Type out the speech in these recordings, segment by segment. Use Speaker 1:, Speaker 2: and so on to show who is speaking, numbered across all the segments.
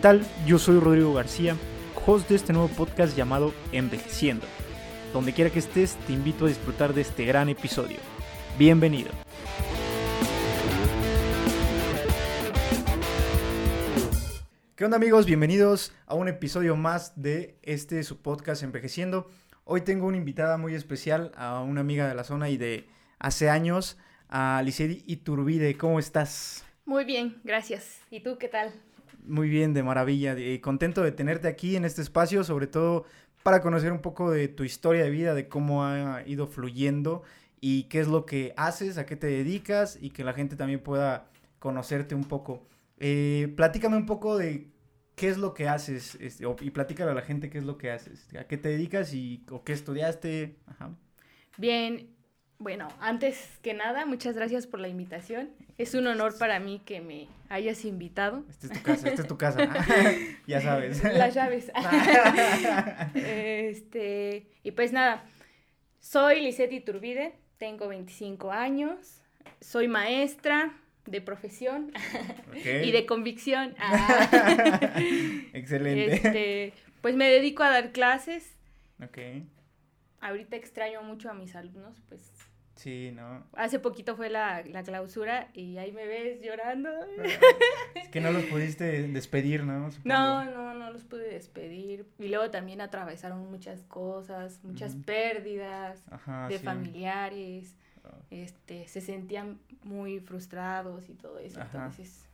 Speaker 1: ¿Qué tal? Yo soy Rodrigo García, host de este nuevo podcast llamado Envejeciendo. Donde quiera que estés, te invito a disfrutar de este gran episodio. Bienvenido. ¿Qué onda amigos? Bienvenidos a un episodio más de este su podcast Envejeciendo. Hoy tengo una invitada muy especial, a una amiga de la zona y de hace años, a Licedi Iturbide. ¿Cómo estás?
Speaker 2: Muy bien, gracias. ¿Y tú qué tal?
Speaker 1: Muy bien, de maravilla. Contento de tenerte aquí en este espacio, sobre todo para conocer un poco de tu historia de vida, de cómo ha ido fluyendo y qué es lo que haces, a qué te dedicas y que la gente también pueda conocerte un poco. Eh, platícame un poco de qué es lo que haces este, y platícale a la gente qué es lo que haces, a qué te dedicas y o qué estudiaste. Ajá.
Speaker 2: Bien, bueno, antes que nada, muchas gracias por la invitación. Es un honor para mí que me hayas invitado.
Speaker 1: Esta es tu casa, esta es tu casa. ya sabes.
Speaker 2: Las llaves. este, y pues nada, soy Lisette Iturbide, tengo 25 años, soy maestra de profesión y de convicción.
Speaker 1: Excelente.
Speaker 2: Este, pues me dedico a dar clases.
Speaker 1: Ok.
Speaker 2: Ahorita extraño mucho a mis alumnos, pues
Speaker 1: Sí, ¿no?
Speaker 2: Hace poquito fue la, la, clausura y ahí me ves llorando.
Speaker 1: Es que no los pudiste despedir, ¿no?
Speaker 2: No, no, no los pude despedir. Y luego también atravesaron muchas cosas, muchas pérdidas de familiares. Oh. Este, se sentían muy frustrados y todo eso. Entonces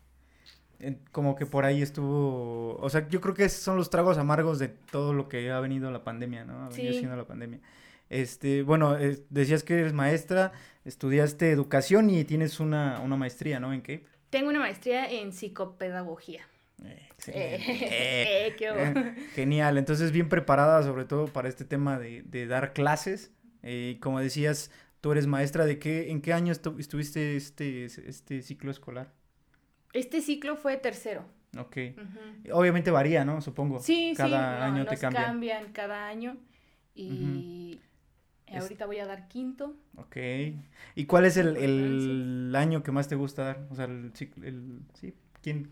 Speaker 1: como que por ahí estuvo, o sea, yo creo que son los tragos amargos de todo lo que ha venido la pandemia, ¿no? Ha venido siendo la pandemia. Este, bueno, decías que eres maestra, estudiaste educación y tienes una, una maestría, ¿no? ¿En qué?
Speaker 2: Tengo una maestría en psicopedagogía.
Speaker 1: Eh, eh, genial, entonces bien preparada sobre todo para este tema de, de dar clases. Eh, como decías, tú eres maestra de qué, ¿en qué año estuviste este, este ciclo escolar?
Speaker 2: Este ciclo fue tercero.
Speaker 1: Ok. Obviamente varía, ¿no? Supongo.
Speaker 2: Sí, cada año te cambian. cambian cada año y Ahorita voy a dar quinto.
Speaker 1: Ok. ¿Y cuál es el, el año que más te gusta dar? O sea, el, el, sí, ¿quién,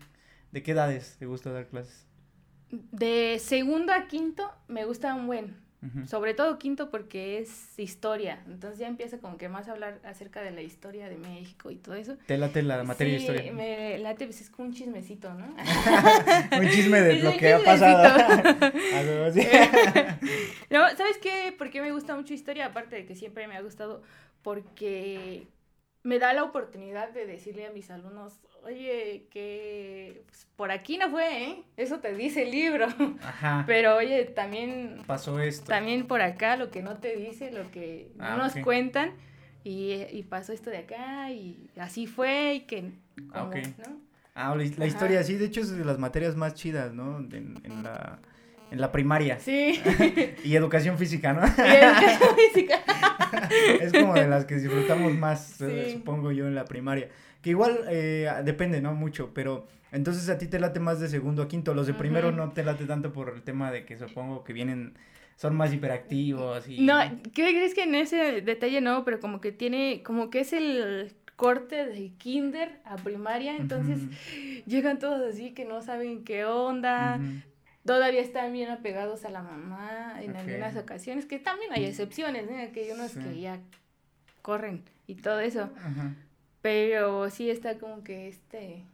Speaker 1: ¿de qué edades te gusta dar clases?
Speaker 2: De segundo a quinto me gusta un buen. Sobre todo quinto porque es historia. Entonces ya empieza como que más a hablar acerca de la historia de México y todo eso.
Speaker 1: ¿Te late la materia
Speaker 2: de
Speaker 1: historia?
Speaker 2: me late, pues es como un chismecito, ¿no?
Speaker 1: un chisme de lo que ha pasado.
Speaker 2: no, ¿sabes qué? ¿Por qué me gusta mucho historia? Aparte de que siempre me ha gustado, porque me da la oportunidad de decirle a mis alumnos, oye, que pues, por aquí no fue, ¿eh? Eso te dice el libro. Ajá. Pero oye, también...
Speaker 1: Pasó esto.
Speaker 2: También por acá lo que no te dice, lo que no ah, nos cuentan. Y, pasó esto de acá y así fue y que...
Speaker 1: ah, ¿no? Ah, la, historia, sí, de hecho es de las materias más chidas, ¿no? En, la, en la primaria.
Speaker 2: Sí.
Speaker 1: y educación física, ¿no?
Speaker 2: Y educación física.
Speaker 1: es como de las que disfrutamos más, eh, supongo yo, en la primaria. Que igual eh, depende, ¿no? Mucho, pero entonces a ti te late más de segundo a quinto. Los de primero no te late tanto por el tema de que supongo que vienen, son más hiperactivos y...
Speaker 2: No, ¿qué crees que en ese detalle no? Pero como que tiene, como que es el corte de kinder a primaria, entonces llegan todos así que no saben qué onda, todavía están bien apegados a la mamá en algunas ocasiones, que también hay excepciones, ¿eh? que hay unos que ya corren y todo eso. Ajá. Pero sí está como que este...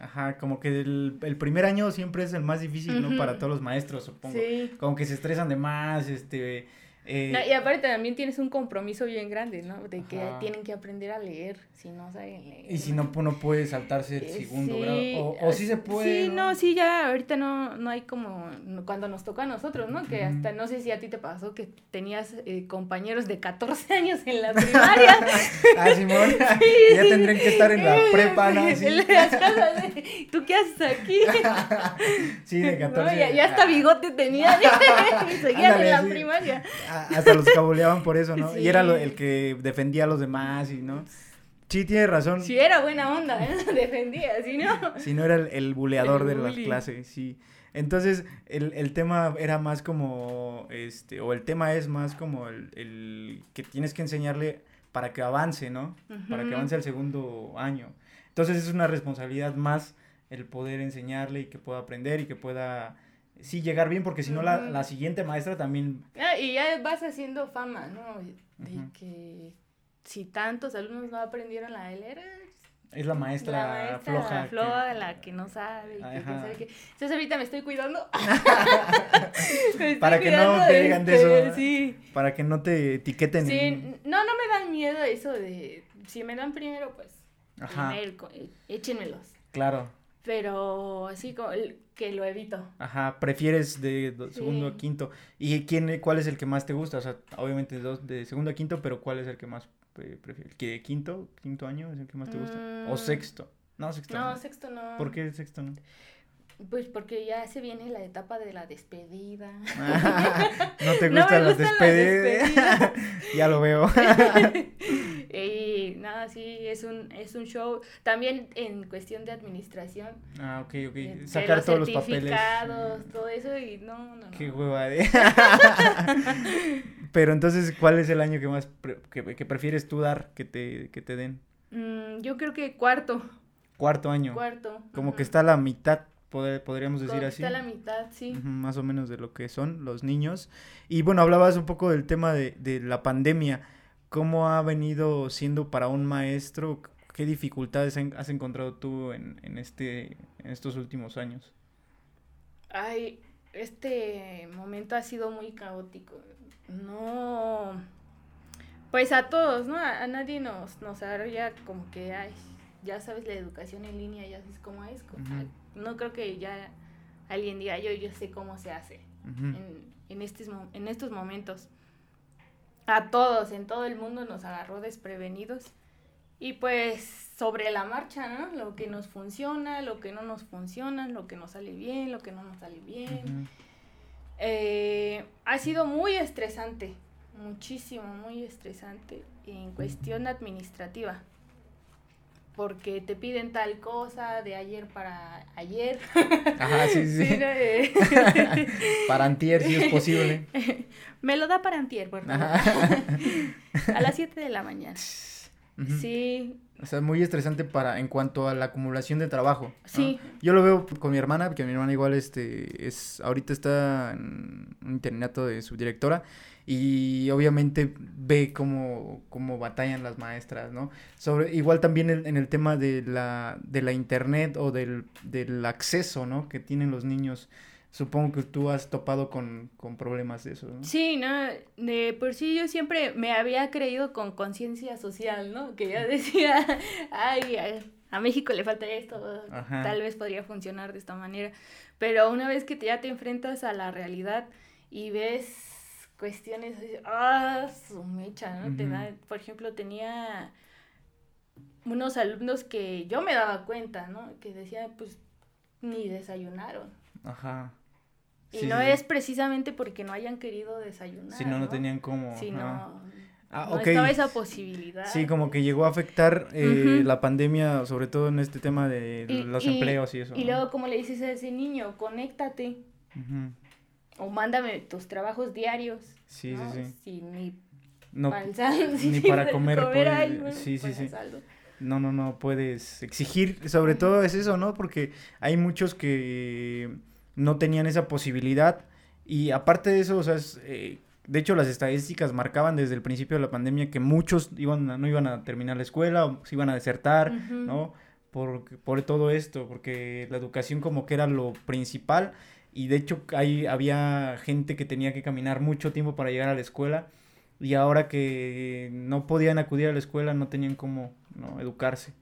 Speaker 1: Ajá, como que el, el primer año siempre es el más difícil, ¿no? Para todos los maestros, supongo. Sí. Como que se estresan de más, este
Speaker 2: eh, y aparte también tienes un compromiso bien grande, ¿no? De que tienen que aprender a leer, si no saben leer.
Speaker 1: Y si no, no puede saltarse el eh, segundo grado, o, o sí se puede.
Speaker 2: Sí, no, sí, ya ahorita no, no hay como, cuando nos toca a nosotros, ¿no? Que hasta, no sé si a ti te pasó que tenías eh, compañeros de 14 años en la primaria.
Speaker 1: ah, Simón, ya tendrían que estar en la prepa, ¿no?
Speaker 2: ¿Tú qué haces aquí?
Speaker 1: sí, de 14.
Speaker 2: ya, ya, hasta bigote tenía, y seguían en la primaria
Speaker 1: hasta los cabuleaban por eso, ¿no? Y era el que defendía a los demás y, ¿no? Sí, tiene razón.
Speaker 2: Sí, era buena onda, ¿eh? defendía, si no.
Speaker 1: Si no era el, buleador de la clase, sí. Entonces, el, el, tema era más como, este, o el tema es más como el, el que tienes que enseñarle para que avance, ¿no? Para que avance al segundo año. Entonces, es una responsabilidad más el poder enseñarle y que pueda aprender y que pueda sí llegar bien, porque si no la, la, siguiente maestra también...
Speaker 2: Ah, y ya vas haciendo fama, ¿no? De que si tantos alumnos no aprendieron la L,
Speaker 1: es la maestra, la maestra floja.
Speaker 2: floja, la que no sabe. Que, que sabe que... Entonces ahorita me estoy cuidando.
Speaker 1: para que no te digan de eso. Este, sí. Para que no te etiqueten.
Speaker 2: Sí, no, no me dan miedo eso de, si me dan primero, pues, Ajá. échenmelos.
Speaker 1: Claro.
Speaker 2: Pero así como que lo evito.
Speaker 1: Ajá, prefieres de segundo a quinto. ¿Y quién, cuál es el que más te gusta? O sea, obviamente dos, de segundo a quinto, pero ¿cuál es el que más prefieres? ¿Que quinto, quinto año es el que más te gusta? ¿O mm. sexto? No, sexto.
Speaker 2: No, sexto no.
Speaker 1: ¿Por qué sexto no?
Speaker 2: Pues porque ya se viene la etapa de la despedida.
Speaker 1: no te gustan las despedidas. ya lo veo.
Speaker 2: y nada, sí, es un, es un show. También en cuestión de administración.
Speaker 1: Ah, ok, ok. Sacar todos los papeles.
Speaker 2: todo eso y no, no.
Speaker 1: Qué hueva de. Pero entonces, ¿cuál es el año que más que, prefieres tú dar que te, que te den?
Speaker 2: Mm, yo creo que cuarto.
Speaker 1: Cuarto año.
Speaker 2: Cuarto.
Speaker 1: Como que está a la mitad podríamos decir así.
Speaker 2: Está la mitad, sí.
Speaker 1: más o menos de lo que son los niños. Y bueno, hablabas un poco del tema de, de la pandemia. ¿Cómo ha venido siendo para un maestro? ¿Qué dificultades has encontrado tú en, en, este, en estos últimos años?
Speaker 2: Ay, este momento ha sido muy caótico. No, pues a todos, ¿no? A, nadie nos, nos ya como que, ay, ya sabes, la educación en línea, ya sabes cómo es. No creo que ya alguien diga, yo, yo sé cómo se hace en, en, estos, en estos momentos. A todos, en todo el mundo nos agarró desprevenidos. Y pues sobre la marcha, ¿no? Lo que nos funciona, lo que no nos funciona, lo que nos sale bien, lo que no nos sale bien. Eh, ha sido muy estresante, muchísimo, muy estresante en cuestión administrativa porque te piden tal cosa de ayer para ayer.
Speaker 1: Ajá, sí, sí. para antier, si es posible.
Speaker 2: Me lo da para antier, por a las 7 de la mañana. Sí.
Speaker 1: O sea, muy estresante para en cuanto a la acumulación de trabajo.
Speaker 2: Sí.
Speaker 1: Yo lo veo con mi hermana, porque mi hermana igual este es ahorita está en un internato de subdirectora y obviamente ve cómo, cómo batallan las maestras, ¿no? Sobre, igual también en, el tema de la, de la internet o del, del acceso, ¿no? Que tienen los niños. Supongo que tú has topado con, con problemas de eso, ¿no?
Speaker 2: Sí, no, de por sí yo siempre me había creído con conciencia social, ¿no? Que yo decía, ay, a México le falta esto, tal vez podría funcionar de esta manera. Pero una vez que ya te enfrentas a la realidad y ves cuestiones, ah, su mecha, ¿no? Te da, por ejemplo, tenía unos alumnos que yo me daba cuenta, ¿no? Que decían, pues, ni desayunaron.
Speaker 1: Ajá.
Speaker 2: Y no es precisamente porque no hayan querido desayunar.
Speaker 1: Si no, no tenían cómo.
Speaker 2: Si no. Ah, no estaba esa posibilidad.
Speaker 1: Sí, como que llegó a afectar eh, la pandemia, sobre todo en este tema de los empleos y eso.
Speaker 2: Y luego, como le dices a ese niño, conéctate. O mándame tus trabajos diarios.
Speaker 1: Sí, sí,
Speaker 2: sí. ni,
Speaker 1: no, ni para comer. sí, sí, sí. No, no, no puedes exigir, sobre todo es eso, ¿no? Porque hay muchos que no tenían esa posibilidad y aparte de eso, o sea, eh, de hecho las estadísticas marcaban desde el principio de la pandemia que muchos iban no iban a terminar la escuela o se iban a desertar, ¿no? Por, por todo esto, porque la educación como que era lo principal y de hecho ahí había gente que tenía que caminar mucho tiempo para llegar a la escuela y ahora que no podían acudir a la escuela no tenían cómo ¿no? educarse.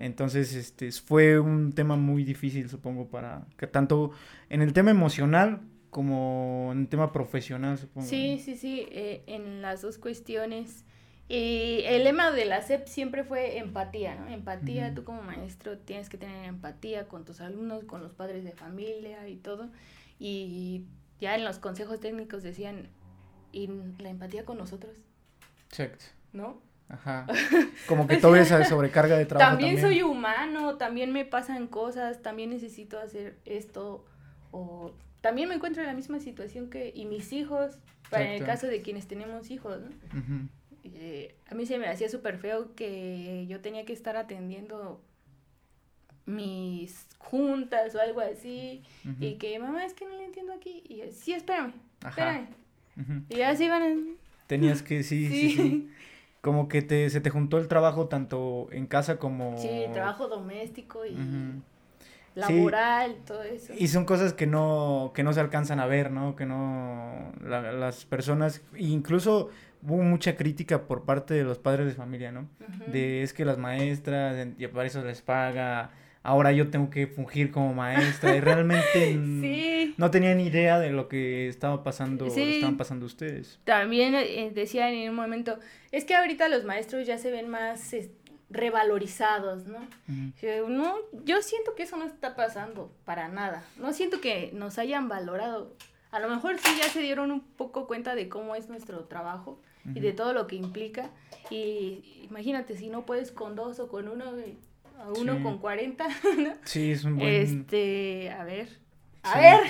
Speaker 1: Entonces, este, fue un tema muy difícil, supongo, para que tanto en el tema emocional como en el tema profesional, supongo.
Speaker 2: Sí, sí, sí, eh, en las dos cuestiones. Y el lema de la SEP siempre fue empatía, ¿no? Empatía, tú como maestro tienes que tener empatía con tus alumnos, con los padres de familia y todo. Y ya en los consejos técnicos decían, ¿y la empatía con nosotros?
Speaker 1: Exacto.
Speaker 2: ¿No?
Speaker 1: Ajá. Como que todo esa sobrecarga de trabajo.
Speaker 2: También, también, soy humano, también me pasan cosas, también necesito hacer esto. O también me encuentro en la misma situación que. Y mis hijos, para en el caso de quienes tenemos hijos, ¿no? Eh, a mí se me hacía súper feo que yo tenía que estar atendiendo mis juntas o algo así, y que mamá es que no le entiendo aquí, y yo, sí, espérame, espérame. Y así van.
Speaker 1: Tenías que, sí, sí, sí. Como que te, se te juntó el trabajo tanto en casa como...
Speaker 2: Sí, trabajo doméstico y laboral, todo eso.
Speaker 1: Y son cosas que no, que no se alcanzan a ver, ¿no? Que no, las personas, incluso hubo mucha crítica por parte de los padres de familia, ¿no? De es que las maestras, y para eso les paga, ahora yo tengo que fungir como maestra y realmente no tenía ni idea de lo que estaba pasando, estaban pasando ustedes.
Speaker 2: También eh, decían en un momento, es que ahorita los maestros ya se ven más revalorizados, ¿no? No, yo siento que eso no está pasando para nada. No siento que nos hayan valorado. A lo mejor sí ya se dieron un poco cuenta de cómo es nuestro trabajo y de todo lo que implica. Y imagínate, si no puedes con dos o con uno, a uno con cuarenta, ¿no?
Speaker 1: Sí, es un buen...
Speaker 2: Este, a ver, a ver.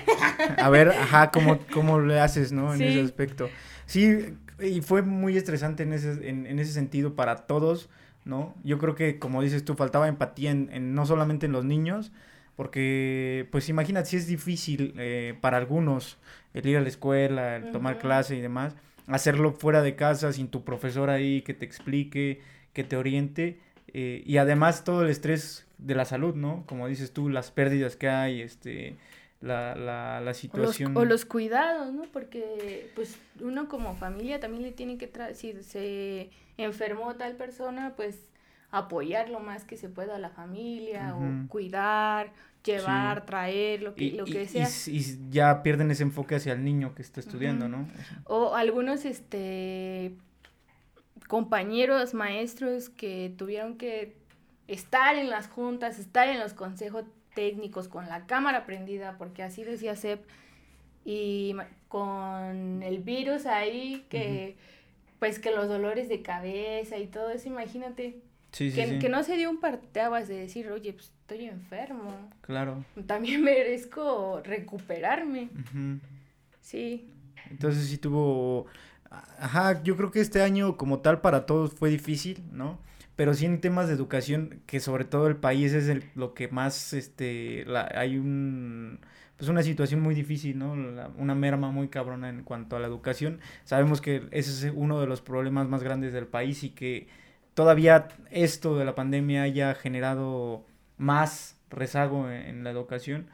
Speaker 1: A ver, ajá, ¿cómo, cómo le haces, ¿no? En ese aspecto. Sí, y fue muy estresante en ese, en, en ese sentido para todos ¿no? Yo creo que, como dices tú, faltaba empatía en, no solamente en los niños, porque, pues imagínate, si es difícil eh, para algunos el ir a la escuela, el tomar clase y demás, hacerlo fuera de casa, sin tu profesor ahí que te explique, que te oriente, eh, y además todo el estrés de la salud, ¿no? Como dices tú, las pérdidas que hay, este, la, la, la situación.
Speaker 2: O los, cuidados, ¿no? Porque pues uno como familia también le tiene que, traer, si se enfermó tal persona, pues apoyar lo más que se pueda a la familia o cuidar, llevar, traer, lo que, lo que sea.
Speaker 1: Y, ya pierden ese enfoque hacia el niño que está estudiando, ¿no?
Speaker 2: O algunos, este, compañeros, maestros que tuvieron que estar en las juntas, estar en los consejos técnicos con la cámara prendida, porque así decía Sep, y con el virus ahí, que pues que los dolores de cabeza y todo eso, imagínate. Que, no se dio un de decir, oye, pues estoy enfermo.
Speaker 1: Claro.
Speaker 2: También merezco recuperarme. Sí.
Speaker 1: Entonces sí tuvo... Ajá, yo creo que este año como tal para todos fue difícil, ¿no? pero sí en temas de educación, que sobre todo el país es el, lo que más, este, hay un, pues una situación muy difícil, ¿no? una merma muy cabrona en cuanto a la educación. Sabemos que ese es uno de los problemas más grandes del país y que todavía esto de la pandemia haya generado más rezago en, la educación,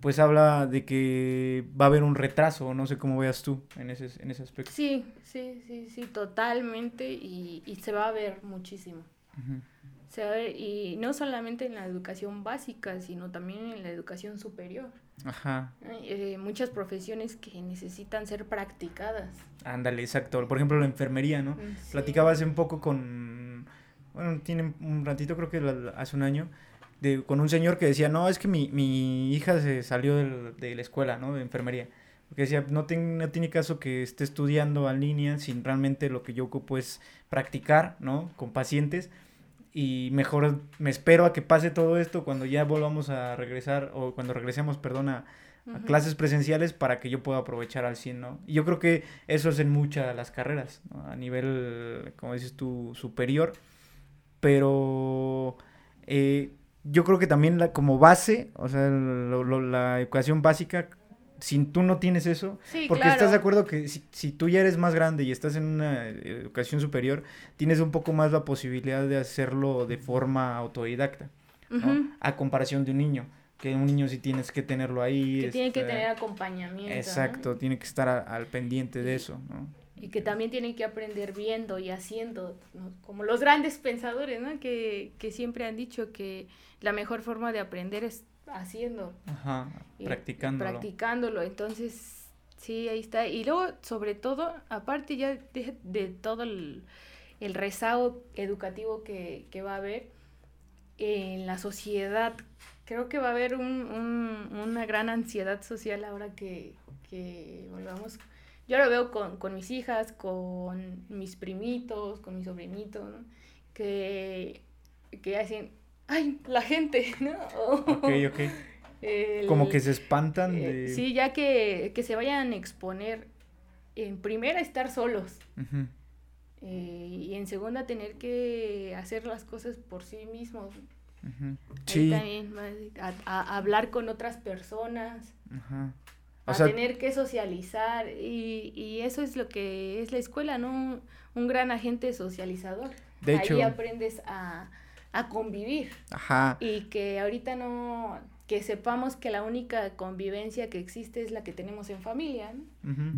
Speaker 1: pues habla de que va a haber un retraso, no sé cómo veas tú en ese, en ese aspecto.
Speaker 2: Sí, sí, sí, sí, totalmente y, y se va a ver muchísimo y no solamente en la educación básica, sino también en la educación superior. Ajá. Eh, muchas profesiones que necesitan ser practicadas.
Speaker 1: Ándale, exacto. Por ejemplo, la enfermería, ¿no? Platicaba hace un poco con, bueno, tiene un ratito, creo que hace un año, de, con un señor que decía, no, es que mi, mi hija se salió de la escuela, ¿no? De enfermería. Porque decía, no, no tiene caso que esté estudiando en línea sin realmente lo que yo ocupo es practicar, ¿no? Con pacientes y mejor me espero a que pase todo esto cuando ya volvamos a regresar o cuando regresemos, perdón, a, clases presenciales para que yo pueda aprovechar al 100, ¿no? Y yo creo que eso es en muchas las carreras, a nivel, como dices tú, superior, pero eh, yo creo que también la, como base, o sea, la educación básica si tú no tienes eso, porque estás de acuerdo que si, tú ya eres más grande y estás en una educación superior, tienes un poco más la posibilidad de hacerlo de forma autodidacta, ¿no? A comparación de un niño, que un niño sí tienes que tenerlo ahí.
Speaker 2: Que tiene que este, tener acompañamiento.
Speaker 1: Exacto, tiene que estar al pendiente de eso, ¿no?
Speaker 2: Y que también tiene que aprender viendo y haciendo, como los grandes pensadores, ¿no? Que, que siempre han dicho que la mejor forma de aprender es haciendo.
Speaker 1: Ajá, practicándolo.
Speaker 2: Practicándolo, entonces, sí, ahí está. Y luego, sobre todo, aparte ya de, todo el, rezago educativo que, va a haber en la sociedad, creo que va a haber un, una gran ansiedad social ahora que, que volvamos. Yo lo veo con, con mis hijas, con mis primitos, con mis sobrinitos, que, que hacen ay, la gente, ¿no?
Speaker 1: ok, ok. Como que se espantan eh,
Speaker 2: de... sí, ya que, se vayan a exponer, en primera, estar solos. Eh, y en segunda, tener que hacer las cosas por sí mismos. Sí. también, a, hablar con otras personas. a tener que socializar y, y, eso es lo que es la escuela, ¿no? Un, gran agente socializador. De Ahí aprendes a, a convivir. Ajá. Y que ahorita no, que sepamos que la única convivencia que existe es la que tenemos en familia.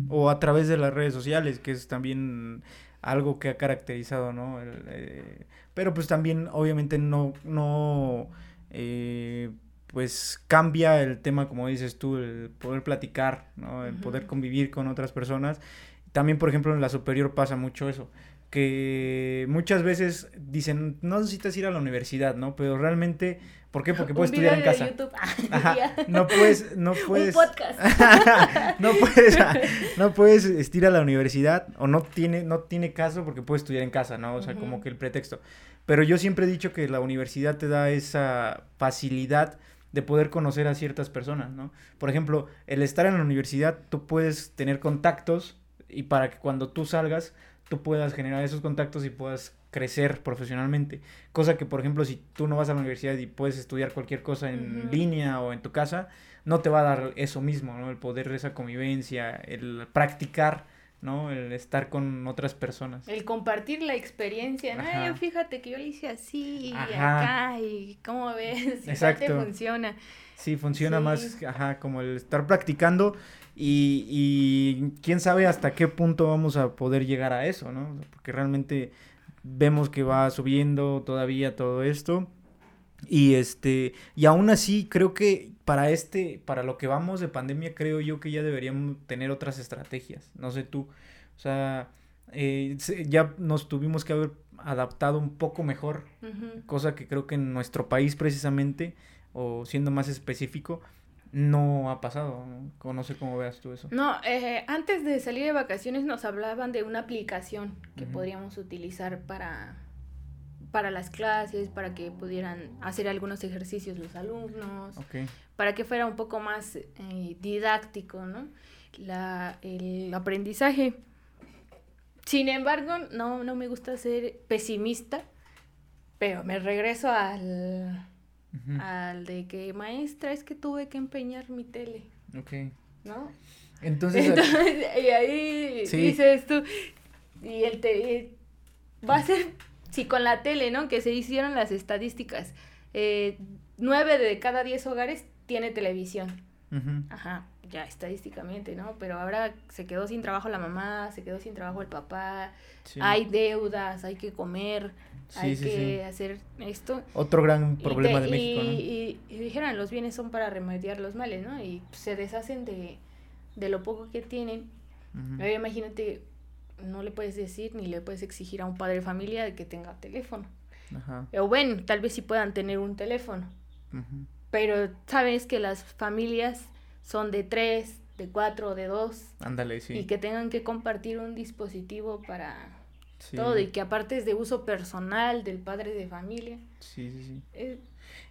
Speaker 1: O a través de las redes sociales, que es también algo que ha caracterizado, ¿no? Eh, pero pues también obviamente no, no, eh, pues cambia el tema, como dices tú, el poder platicar, ¿no? El poder convivir con otras personas. También, por ejemplo, en la superior pasa mucho eso que muchas veces dicen, no necesitas ir a la universidad, ¿no? Pero realmente, ¿por qué? Porque puedes estudiar en casa. no puedes, no puedes. Un podcast. no puedes, no puedes ir a la universidad o no tiene, no tiene caso porque puedes estudiar en casa, ¿no? O sea, como que el pretexto. Pero yo siempre he dicho que la universidad te da esa facilidad de poder conocer a ciertas personas, ¿no? Por ejemplo, el estar en la universidad, tú puedes tener contactos y para que cuando tú salgas tú puedas generar esos contactos y puedas crecer profesionalmente. Cosa que, por ejemplo, si tú no vas a la universidad y puedes estudiar cualquier cosa en línea o en tu casa, no te va a dar eso mismo, ¿no? El poder de esa convivencia, el practicar, ¿no? El estar con otras personas.
Speaker 2: El compartir la experiencia, ¿no? fíjate que yo lo hice así y acá y cómo ves, Exacto. te funciona.
Speaker 1: Sí, funciona más, ajá, como el estar practicando y, y quién sabe hasta qué punto vamos a poder llegar a eso, ¿no? Porque realmente vemos que va subiendo todavía todo esto. Y este, y aún así creo que para este, para lo que vamos de pandemia, creo yo que ya deberíamos tener otras estrategias. No sé tú. O sea, eh, ya nos tuvimos que haber adaptado un poco mejor, cosa que creo que en nuestro país precisamente, o siendo más específico, no ha pasado. ¿no? no sé cómo veas tú eso.
Speaker 2: No, eh, antes de salir de vacaciones nos hablaban de una aplicación que podríamos utilizar para, para las clases, para que pudieran hacer algunos ejercicios los alumnos, para que fuera un poco más eh, didáctico, ¿no? La, el aprendizaje. Sin embargo, no, no me gusta ser pesimista, pero me regreso al al de que maestra es que tuve que empeñar mi tele. Ok. ¿No? Entonces, y ahí dices tú, y el te, va a ser, si con la tele, ¿no? Que se hicieron las estadísticas, eh, nueve de cada diez hogares tiene televisión. Ajá, ya estadísticamente, ¿no? Pero ahora se quedó sin trabajo la mamá, se quedó sin trabajo el papá, hay deudas, hay que comer, hay que hacer esto.
Speaker 1: Otro gran problema de México, ¿no?
Speaker 2: Y, dijeron, los bienes son para remediar los males, ¿no? Y se deshacen de, lo poco que tienen. imagínate, no le puedes decir ni le puedes exigir a un padre de familia de que tenga teléfono. Ajá. O bueno, tal vez sí puedan tener un teléfono. Pero sabes que las familias son de tres, de cuatro, de dos.
Speaker 1: Ándale, sí.
Speaker 2: Y que tengan que compartir un dispositivo para todo y que aparte es de uso personal del padre de familia. Sí, sí, sí.
Speaker 1: Eh,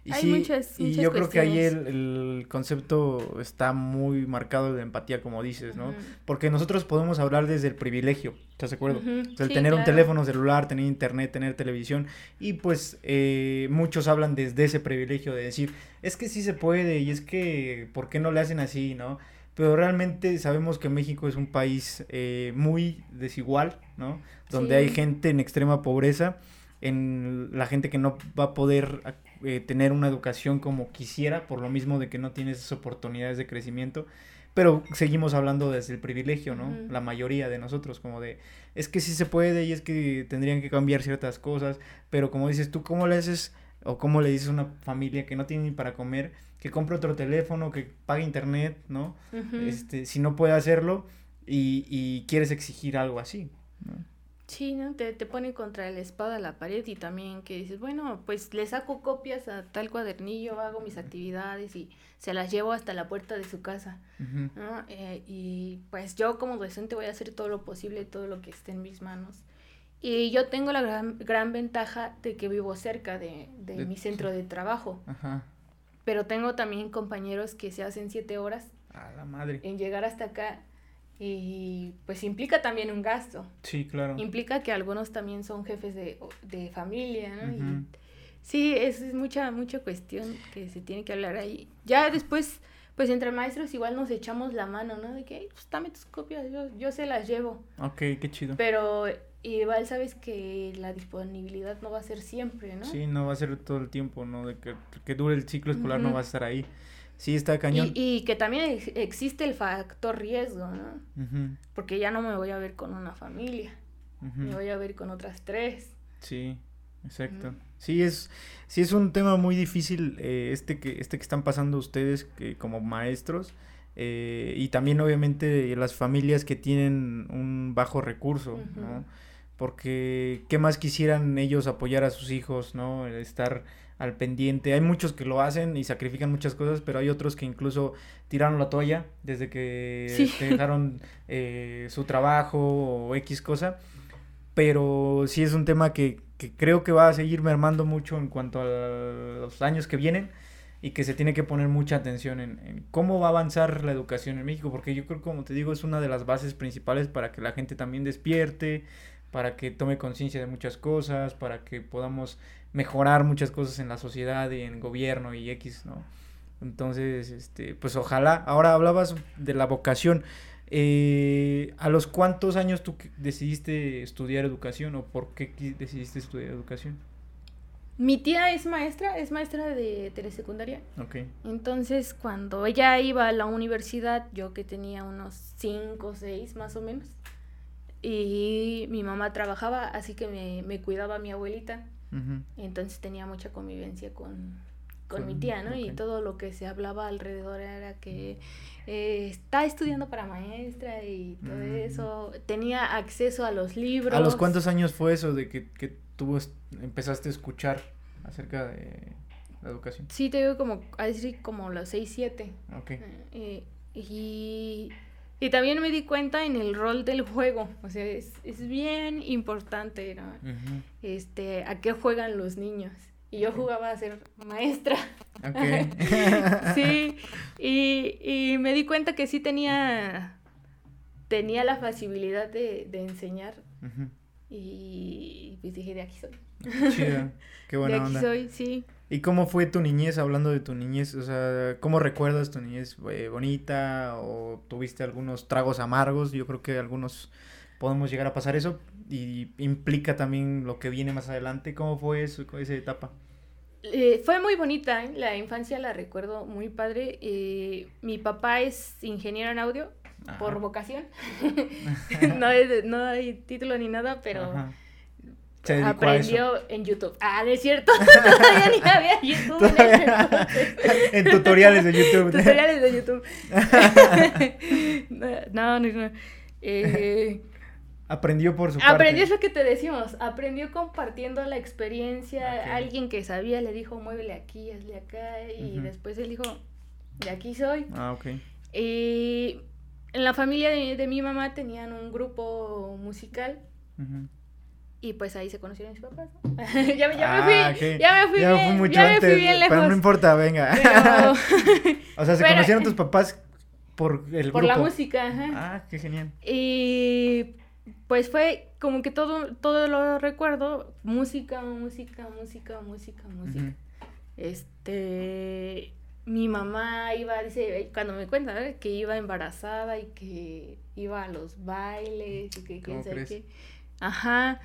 Speaker 1: y hay muchas, Y yo creo que ahí el, concepto está muy marcado de empatía, como dices, ¿no? Porque nosotros podemos hablar desde el privilegio, ¿estás de acuerdo? el tener un teléfono celular, tener internet, tener televisión, y pues eh, muchos hablan desde ese privilegio de decir, es que sí se puede, y es que, ¿por qué no le hacen así, no? pero realmente sabemos que México es un país eh, muy desigual, ¿no? Donde hay gente en extrema pobreza, en la gente que no va a poder eh, tener una educación como quisiera, por lo mismo de que no tiene esas oportunidades de crecimiento, pero seguimos hablando desde el privilegio, ¿no? La mayoría de nosotros, como de, es que sí se puede y es que tendrían que cambiar ciertas cosas, pero como dices tú, ¿cómo le haces o cómo le dices a una familia que no tiene ni para comer? que compre otro teléfono, que pague internet, ¿no? este, si no puede hacerlo y, y quieres exigir algo así, ¿no?
Speaker 2: Sí, ¿no? Te, te pone contra la espada la pared y también que dices, bueno, pues le saco copias a tal cuadernillo, hago mis actividades y se las llevo hasta la puerta de su casa, ¿no? Eh, y pues yo como docente voy a hacer todo lo posible, todo lo que esté en mis manos. Y yo tengo la gran, gran ventaja de que vivo cerca de, de, mi centro de trabajo. Ajá. Pero tengo también compañeros que se hacen siete horas.
Speaker 1: A la madre.
Speaker 2: En llegar hasta acá. Y pues implica también un gasto.
Speaker 1: Sí, claro.
Speaker 2: Implica que algunos también son jefes de, familia, ¿no? Y Sí, es, es mucha, mucha cuestión que se tiene que hablar ahí. Ya después, pues entre maestros igual nos echamos la mano, ¿no? De que, pues dame tus copias, yo, yo se las llevo.
Speaker 1: Ok, qué chido.
Speaker 2: Pero igual sabes que la disponibilidad no va a ser siempre, ¿no?
Speaker 1: Sí, no va a ser todo el tiempo, ¿no? De que, que dure el ciclo escolar no va a estar ahí. Sí, está cañón.
Speaker 2: Y, que también existe el factor riesgo, ¿no? Porque ya no me voy a ver con una familia, me voy a ver con otras tres.
Speaker 1: Sí, exacto. Sí, es, sí es un tema muy difícil eh, este, que, este que están pasando ustedes que, como maestros. Eh, y también obviamente las familias que tienen un bajo recurso, ¿no? Porque qué más quisieran ellos apoyar a sus hijos, ¿no? Estar al pendiente. Hay muchos que lo hacen y sacrifican muchas cosas, pero hay otros que incluso tiraron la toalla desde que dejaron eh, su trabajo o X cosa. Pero sí es un tema que, que, creo que va a seguir mermando mucho en cuanto a los años que vienen y que se tiene que poner mucha atención en, en, cómo va a avanzar la educación en México, porque yo creo, como te digo, es una de las bases principales para que la gente también despierte, para que tome conciencia de muchas cosas, para que podamos mejorar muchas cosas en la sociedad y en gobierno y X, ¿no? Entonces, este, pues ojalá. Ahora hablabas de la vocación. Eh, ¿A los cuántos años tú decidiste estudiar educación o por qué decidiste estudiar educación?
Speaker 2: Mi tía es maestra, es maestra de telesecundaria.
Speaker 1: Ok.
Speaker 2: Entonces, cuando ella iba a la universidad, yo que tenía unos 5 o 6 más o menos, y mi mamá trabajaba, así que me, me cuidaba mi abuelita. Entonces tenía mucha convivencia con, con, mi tía, ¿no? Y todo lo que se hablaba alrededor era que eh, está estudiando para maestra y todo eso. Tenía acceso a los libros.
Speaker 1: ¿A los cuántos años fue eso de que, que tú empezaste a escuchar acerca de la educación?
Speaker 2: Sí, te digo como, a decir como los 6, 7.
Speaker 1: Ok.
Speaker 2: Eh, y y también me di cuenta en el rol del juego, o sea, es, es bien importante, ¿no? Este, a qué juegan los niños. Y yo jugaba a ser maestra.
Speaker 1: Okay.
Speaker 2: sí, y, y, me di cuenta que sí tenía, tenía la facilidad de, de enseñar. Y pues dije, de aquí soy.
Speaker 1: Chido, qué buena
Speaker 2: de aquí soy, sí.
Speaker 1: ¿Y cómo fue tu niñez, hablando de tu niñez? O sea, ¿cómo recuerdas tu niñez eh, bonita o tuviste algunos tragos amargos? Yo creo que algunos podemos llegar a pasar eso y implica también lo que viene más adelante. ¿Cómo fue eso, esa etapa?
Speaker 2: Eh, fue muy bonita, ¿eh? la infancia la recuerdo muy padre. Eh, mi papá es ingeniero en audio por vocación. no, no, hay título ni nada, pero aprendió en YouTube. Ah, de cierto, todavía ni había YouTube.
Speaker 1: En, tutoriales de YouTube.
Speaker 2: tutoriales de YouTube. no, no, no. Eh,
Speaker 1: aprendió por su
Speaker 2: Aprendió es lo que te decimos, aprendió compartiendo la experiencia, alguien que sabía le dijo, muévele aquí, hazle acá, y después él dijo, de aquí soy.
Speaker 1: Ah, ok.
Speaker 2: Y en la familia de, mi mamá tenían un grupo musical, y pues ahí se conocieron mis papás. ya, ya me ah, fui, ya me fui ya bien, mucho ya me fui bien lejos.
Speaker 1: Pero no importa, venga. o sea, se conocieron tus papás por el
Speaker 2: por la música, ajá.
Speaker 1: Ah, qué genial.
Speaker 2: Y pues fue como que todo, todo lo recuerdo, música, música, música, música, música. Este, mi mamá iba, dice, cuando me cuenta, que iba embarazada y que iba a los bailes y que quién sabe qué. Ajá.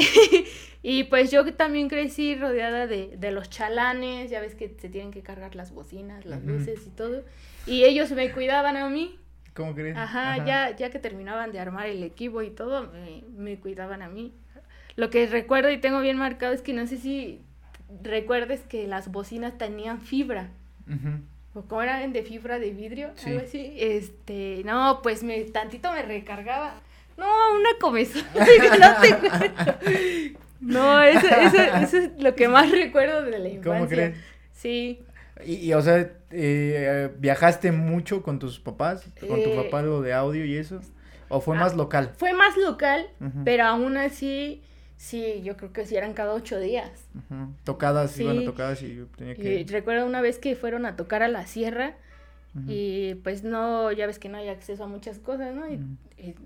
Speaker 2: y pues yo también crecí rodeada de, de, los chalanes, ya ves que se tienen que cargar las bocinas, las luces y todo. Y ellos me cuidaban a mí.
Speaker 1: ¿Cómo crees?
Speaker 2: Ajá, Ya, ya que terminaban de armar el equipo y todo, me, me, cuidaban a mí. Lo que recuerdo y tengo bien marcado es que no sé si recuerdes que las bocinas tenían fibra. O como eran de fibra de vidrio, algo así. Este, no, pues me, tantito me recargaba no, una comezón. no, eso, eso, es lo que más recuerdo de la infancia. ¿Cómo crees? Sí.
Speaker 1: Y, o sea, eh, ¿viajaste mucho con tus papás? ¿Con tu eh, papá lo de audio y eso? ¿O fue más ah, local?
Speaker 2: Fue más local, pero aún así, sí, yo creo que sí eran cada ocho días.
Speaker 1: Tocadas, sí. iban a tocadas y tenía que...
Speaker 2: recuerdo una vez que fueron a tocar a la sierra Y pues no, ya ves que no hay acceso a muchas cosas, ¿no? Y,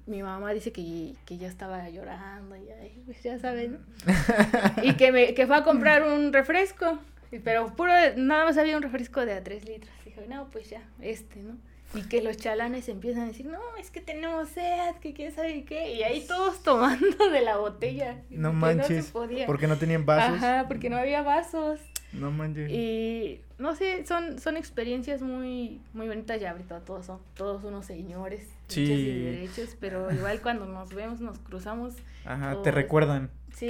Speaker 2: mi mamá dice que, que ya estaba llorando, y pues ya saben, y que, me, que fue a comprar un refresco, pero puro, nada más había un refresco de a tres litros. Dijo, no, pues ya, este, ¿no? Y que los chalanes empiezan a decir, no, es que tenemos sed, que quién sabe qué. Y ahí todos tomando de la botella.
Speaker 1: No manches. No porque no tenían vasos.
Speaker 2: Ajá, porque no había vasos.
Speaker 1: No manches.
Speaker 2: Y no sé, son, son experiencias muy, muy bonitas. Ya ahorita todos son todos unos señores. Sí. Y derechos, pero igual cuando nos vemos, nos cruzamos.
Speaker 1: Ajá, te recuerdan. Sí.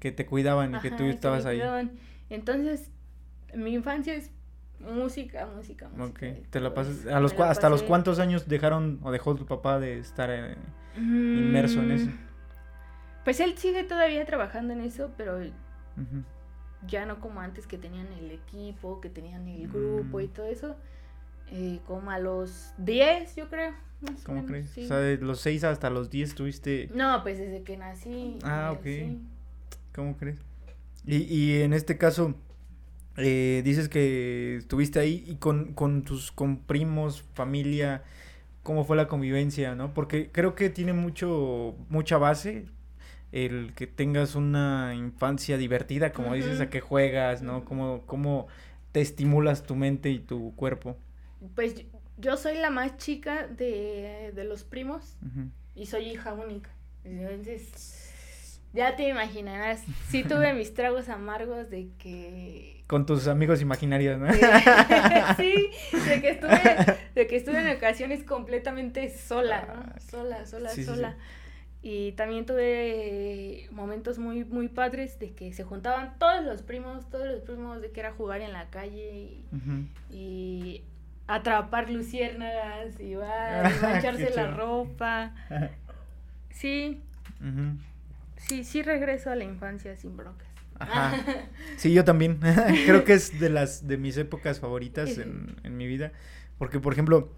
Speaker 1: Que, eh, te cuidaban y que tú estabas ahí.
Speaker 2: Entonces, mi infancia es Música, música, música.
Speaker 1: Ok, te la pasas. A los, ¿Hasta los cuántos años dejaron o dejó tu papá de estar eh, inmerso en eso?
Speaker 2: Pues él sigue todavía trabajando en eso, pero ya no como antes que tenían el equipo, que tenían el grupo y mm. todo eso. Eh, como a los 10, yo creo.
Speaker 1: ¿Cómo crees? O sea, de los 6 hasta los 10 tuviste...
Speaker 2: No, pues desde que nací.
Speaker 1: Ah, ok. ¿Cómo crees? Y, y en este caso, eh, dices que estuviste ahí y con, con tus con primos, familia, ¿cómo fue la convivencia, no? Porque creo que tiene mucho, mucha base el que tengas una infancia divertida, como dices, a que juegas, ¿no? ¿Cómo, ¿Cómo te estimulas tu mente y tu cuerpo?
Speaker 2: Pues yo soy la más chica de, de los primos y soy hija única. Entonces ya te imaginarás, sí tuve mis tragos amargos de que...
Speaker 1: Con tus amigos imaginarios, ¿no?
Speaker 2: sí, de que estuve, de que estuve en ocasiones completamente sola, ¿no? Ah, sola, sola, sola. Y también tuve momentos muy, muy padres de que se juntaban todos los primos, todos los primos de que era jugar en la calle y, atrapar luciérnagas y, va, y mancharse la ropa. Sí. Sí, sí regreso a la infancia sin broncas. Ajá.
Speaker 1: Sí, yo también. Creo que es de las de mis épocas favoritas en, en mi vida. Porque, por ejemplo,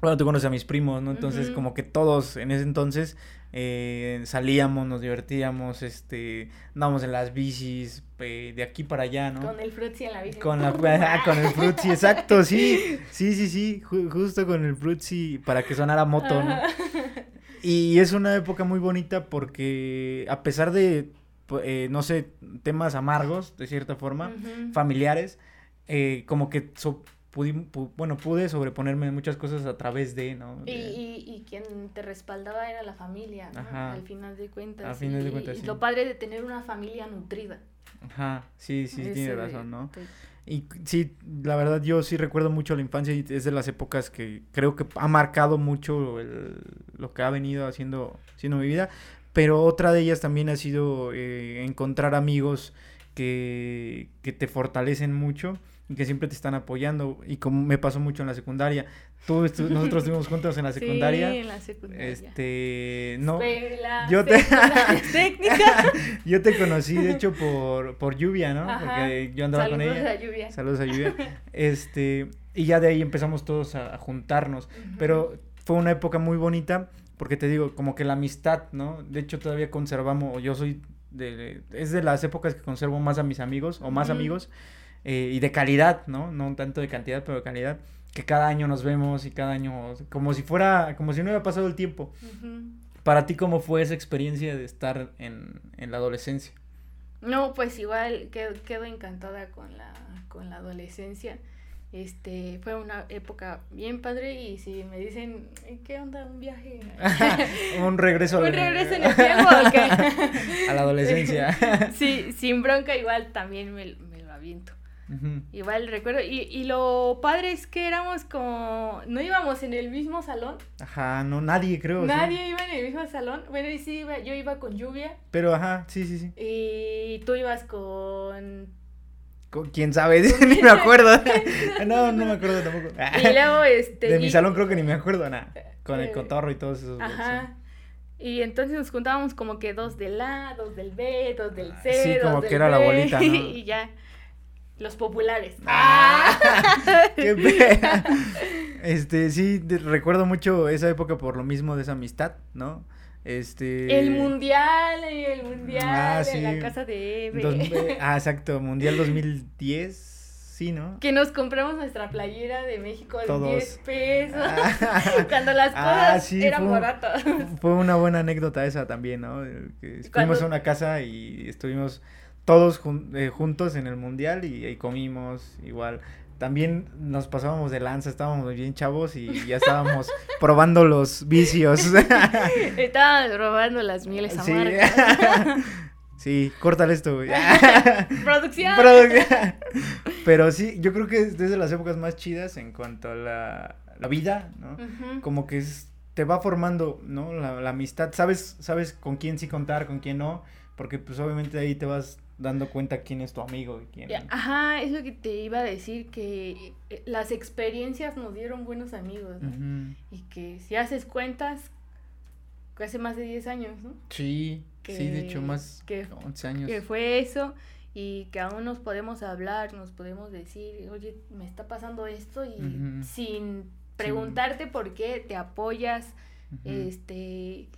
Speaker 1: bueno, tú conoces a mis primos, ¿no? Entonces, como que todos en ese entonces eh, salíamos, nos divertíamos, este, andábamos en las bicis, de aquí para allá, ¿no?
Speaker 2: Con el frutzi en la bici.
Speaker 1: Con, la, con el frutzi, exacto, sí, sí, sí, sí, justo con el frutzi para que sonara moto, ¿no? Y es una época muy bonita porque a pesar de, eh, no sé, temas amargos, de cierta forma, familiares, eh, como que bueno, pude sobreponerme muchas cosas a través de, ¿no?
Speaker 2: Y, y, quien te respaldaba era la familia, ¿no? Al final de cuentas. Al final de cuentas, y, lo padre de tener una familia nutrida.
Speaker 1: Ajá, sí, sí, tiene razón, ¿no? Y sí, la verdad yo sí recuerdo mucho la infancia y es de las épocas que creo que ha marcado mucho lo que ha venido haciendo, haciendo mi vida. Pero otra de ellas también ha sido eh, encontrar amigos que, que te fortalecen mucho y que siempre te están apoyando. Y como me pasó mucho en la secundaria. Tú nosotros estuvimos juntos en la secundaria.
Speaker 2: Sí, en la secundaria.
Speaker 1: Este, no. yo te técnica. yo te conocí de hecho por por Lluvia, ¿no? Porque yo andaba con ella.
Speaker 2: Saludos a Lluvia.
Speaker 1: Saludos a Lluvia. Este, y ya de ahí empezamos todos a, juntarnos, pero fue una época muy bonita porque te digo, como que la amistad, ¿no? De hecho todavía conservamos, yo soy de, es de las épocas que conservo más a mis amigos o más amigos eh, y de calidad, ¿no? No tanto de cantidad, pero de calidad, que cada año nos vemos y cada año, como si fuera, como si no hubiera pasado el tiempo. Para ti, ¿cómo fue esa experiencia de estar en, en la adolescencia?
Speaker 2: No, pues igual quedo, quedo encantada con la, con la adolescencia. Este, fue una época bien padre y si me dicen, ¿qué onda? ¿Un viaje?
Speaker 1: un regreso.
Speaker 2: ¿Un regreso en el tiempo
Speaker 1: A la adolescencia.
Speaker 2: sí, sin bronca igual también me, me lo aviento. Igual recuerdo, y, y lo padre es que éramos como, no íbamos en el mismo salón.
Speaker 1: Ajá, no, nadie creo.
Speaker 2: Nadie iba en el mismo salón. Bueno, y sí, yo iba con lluvia.
Speaker 1: Pero, ajá, sí, sí, sí.
Speaker 2: Y tú ibas con...
Speaker 1: ¿Con quién sabe? ni me acuerdo. no, no me acuerdo tampoco.
Speaker 2: y luego, este...
Speaker 1: De mi salón creo que ni me acuerdo, nada. Con el eh, cotorro y todos esos.
Speaker 2: Ajá. Y entonces nos juntábamos como que dos del A, dos del B, dos del C.
Speaker 1: Sí, como que era la bolita, ¿no?
Speaker 2: y ya. Los populares. ¡Ah!
Speaker 1: ¡Qué pena! Este, sí, recuerdo mucho esa época por lo mismo de esa amistad, ¿no? Este...
Speaker 2: El mundial, el mundial ah, en la casa de Eve.
Speaker 1: ah, exacto, mundial 2010. Sí, ¿no?
Speaker 2: Que nos compramos nuestra playera de México de 10 pesos. cuando las ah, cosas eran baratas.
Speaker 1: Fue una buena anécdota esa también, ¿no? Que fuimos a una casa y estuvimos todos eh, juntos en el mundial y, y comimos igual también nos pasábamos de lanza, estábamos bien chavos y ya estábamos probando los vicios.
Speaker 2: Estábamos probando las mieles amargas.
Speaker 1: Sí, córtale esto, güey.
Speaker 2: Producción.
Speaker 1: Pero sí, yo creo que es desde las épocas más chidas en cuanto a la, la vida, ¿no? Como que es, te va formando, ¿no? La, la, amistad, sabes, sabes con quién sí contar, con quién no, porque pues obviamente ahí te vas dando cuenta quién es tu amigo y quién...
Speaker 2: Ajá, es lo que te iba a decir, que eh, las experiencias nos dieron buenos amigos, ¿no? Y que si haces cuentas, hace más de 10 años, ¿no?
Speaker 1: Sí, sí, de hecho más
Speaker 2: que,
Speaker 1: 11 años.
Speaker 2: Que fue eso y que aún nos podemos hablar, nos podemos decir, oye, me está pasando esto y sin preguntarte por qué te apoyas, este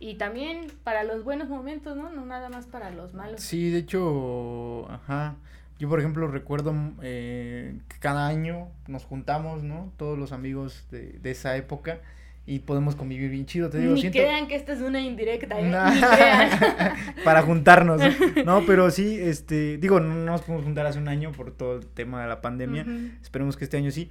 Speaker 2: y también para los buenos momentos, ¿no? No nada más para los malos.
Speaker 1: Sí, de hecho, ajá. Yo, por ejemplo, recuerdo eh, que cada año nos juntamos, ¿no? Todos los amigos de, de esa época y podemos convivir bien chido, te digo.
Speaker 2: Ni crean que esta es una indirecta, ¿eh?
Speaker 1: Para juntarnos, ¿no? pero sí, este, digo, no nos podemos juntar hace un año por todo el tema de la pandemia. Esperemos que este año sí.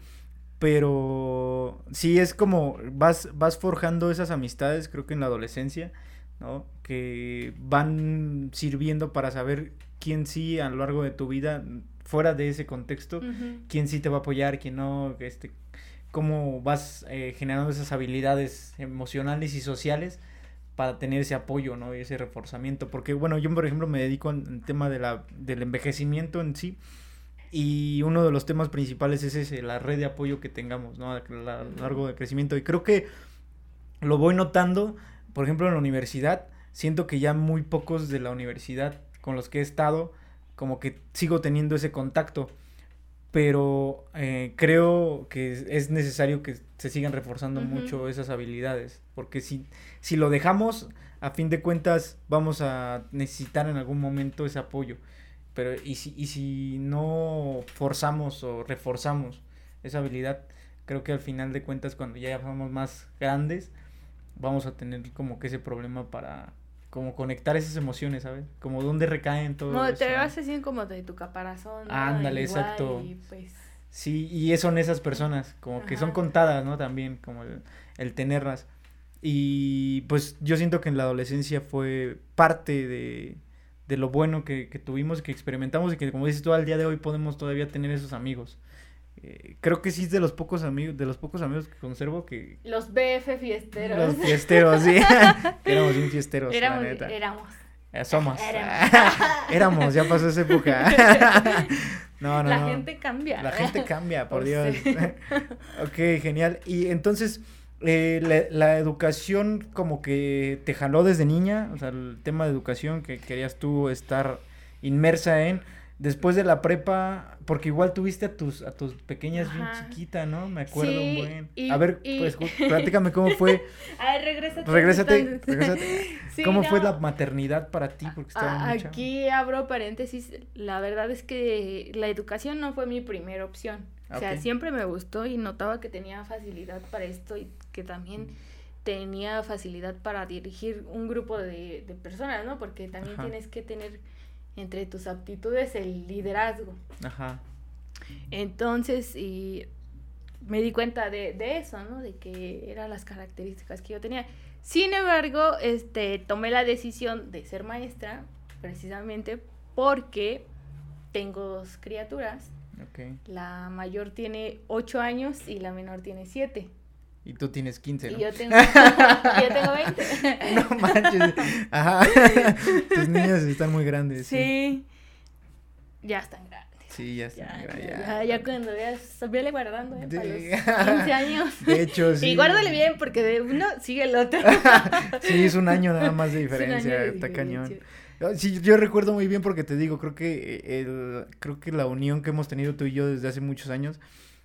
Speaker 1: Pero sí es como vas, vas forjando esas amistades, creo que en la adolescencia, ¿no? Que van sirviendo para saber quién sí a lo largo de tu vida, fuera de ese contexto, quién sí te va a apoyar, quién no, este, cómo vas eh, generando esas habilidades emocionales y sociales para tener ese apoyo, ¿no? Y ese reforzamiento. Porque, bueno, yo, por ejemplo, me dedico al tema de la, del envejecimiento en sí y uno de los temas principales es ese, la red de apoyo que tengamos, ¿no? A largo del crecimiento. Y creo que lo voy notando, por ejemplo, en la universidad, siento que ya muy pocos de la universidad con los que he estado, como que sigo teniendo ese contacto. Pero eh, creo que es necesario que se sigan reforzando mucho esas habilidades. Porque si, si lo dejamos, a fin de cuentas, vamos a necesitar en algún momento ese apoyo. Pero y si, y si no forzamos o reforzamos esa habilidad, creo que al final de cuentas cuando ya somos más grandes, vamos a tener como que ese problema para como conectar esas emociones, ¿sabes? Como dónde recaen todo
Speaker 2: No, te vas así como de tu caparazón.
Speaker 1: Ándale, exacto. Pues sí, y son esas personas, como que son contadas, ¿no? También, como el, el tenerlas. Y pues yo siento que en la adolescencia fue parte de, de lo bueno que, que, tuvimos, que experimentamos y que como dices tú al día de hoy podemos todavía tener esos amigos. Eh, creo que sí es de los pocos amigos, de los pocos amigos que conservo que...
Speaker 2: Los BF fiesteros.
Speaker 1: Los fiesteros, sí. éramos bien fiesteros,
Speaker 2: éramos, Éramos.
Speaker 1: Eh, somos. Éramos. ya pasó esa época.
Speaker 2: no, no, La gente cambia.
Speaker 1: La gente cambia, por Dios. ok, genial. Y entonces eh, la, educación como que te jaló desde niña, o sea, el tema de educación que querías tú estar inmersa en, después de la prepa, porque igual tuviste a tus, a tus pequeñas bien chiquita, ¿no? Me acuerdo un buen. a ver, pues, platícame cómo fue.
Speaker 2: a ver, regrésate.
Speaker 1: Regrésate, ¿Cómo fue la maternidad para ti? Porque estaba
Speaker 2: Aquí abro paréntesis, la verdad es que la educación no fue mi primera opción. O sea, siempre me gustó y notaba que tenía facilidad para esto y que también tenía facilidad para dirigir un grupo de, personas, ¿no? Porque también tienes que tener entre tus aptitudes el liderazgo. Ajá. Entonces, y me di cuenta de, de eso, ¿no? De que eran las características que yo tenía. Sin embargo, este, tomé la decisión de ser maestra precisamente porque tengo dos criaturas la mayor tiene 8 años y la menor tiene 7.
Speaker 1: Y tú tienes 15, ¿no?
Speaker 2: Y yo tengo, yo tengo 20.
Speaker 1: no manches. Ajá. Tus niños están muy grandes.
Speaker 2: Sí. Ya están grandes.
Speaker 1: Sí, ya están grandes.
Speaker 2: Ya, ya, cuando veas, véale guardando, ¿eh? Para los 15 años.
Speaker 1: De hecho, sí.
Speaker 2: Y guárdale bien, porque de uno sigue el otro.
Speaker 1: sí, es un año nada más de diferencia. Está cañón. Ah, sí, yo recuerdo muy bien porque te digo, creo que eh, el, creo que la unión que hemos tenido tú y yo desde hace muchos años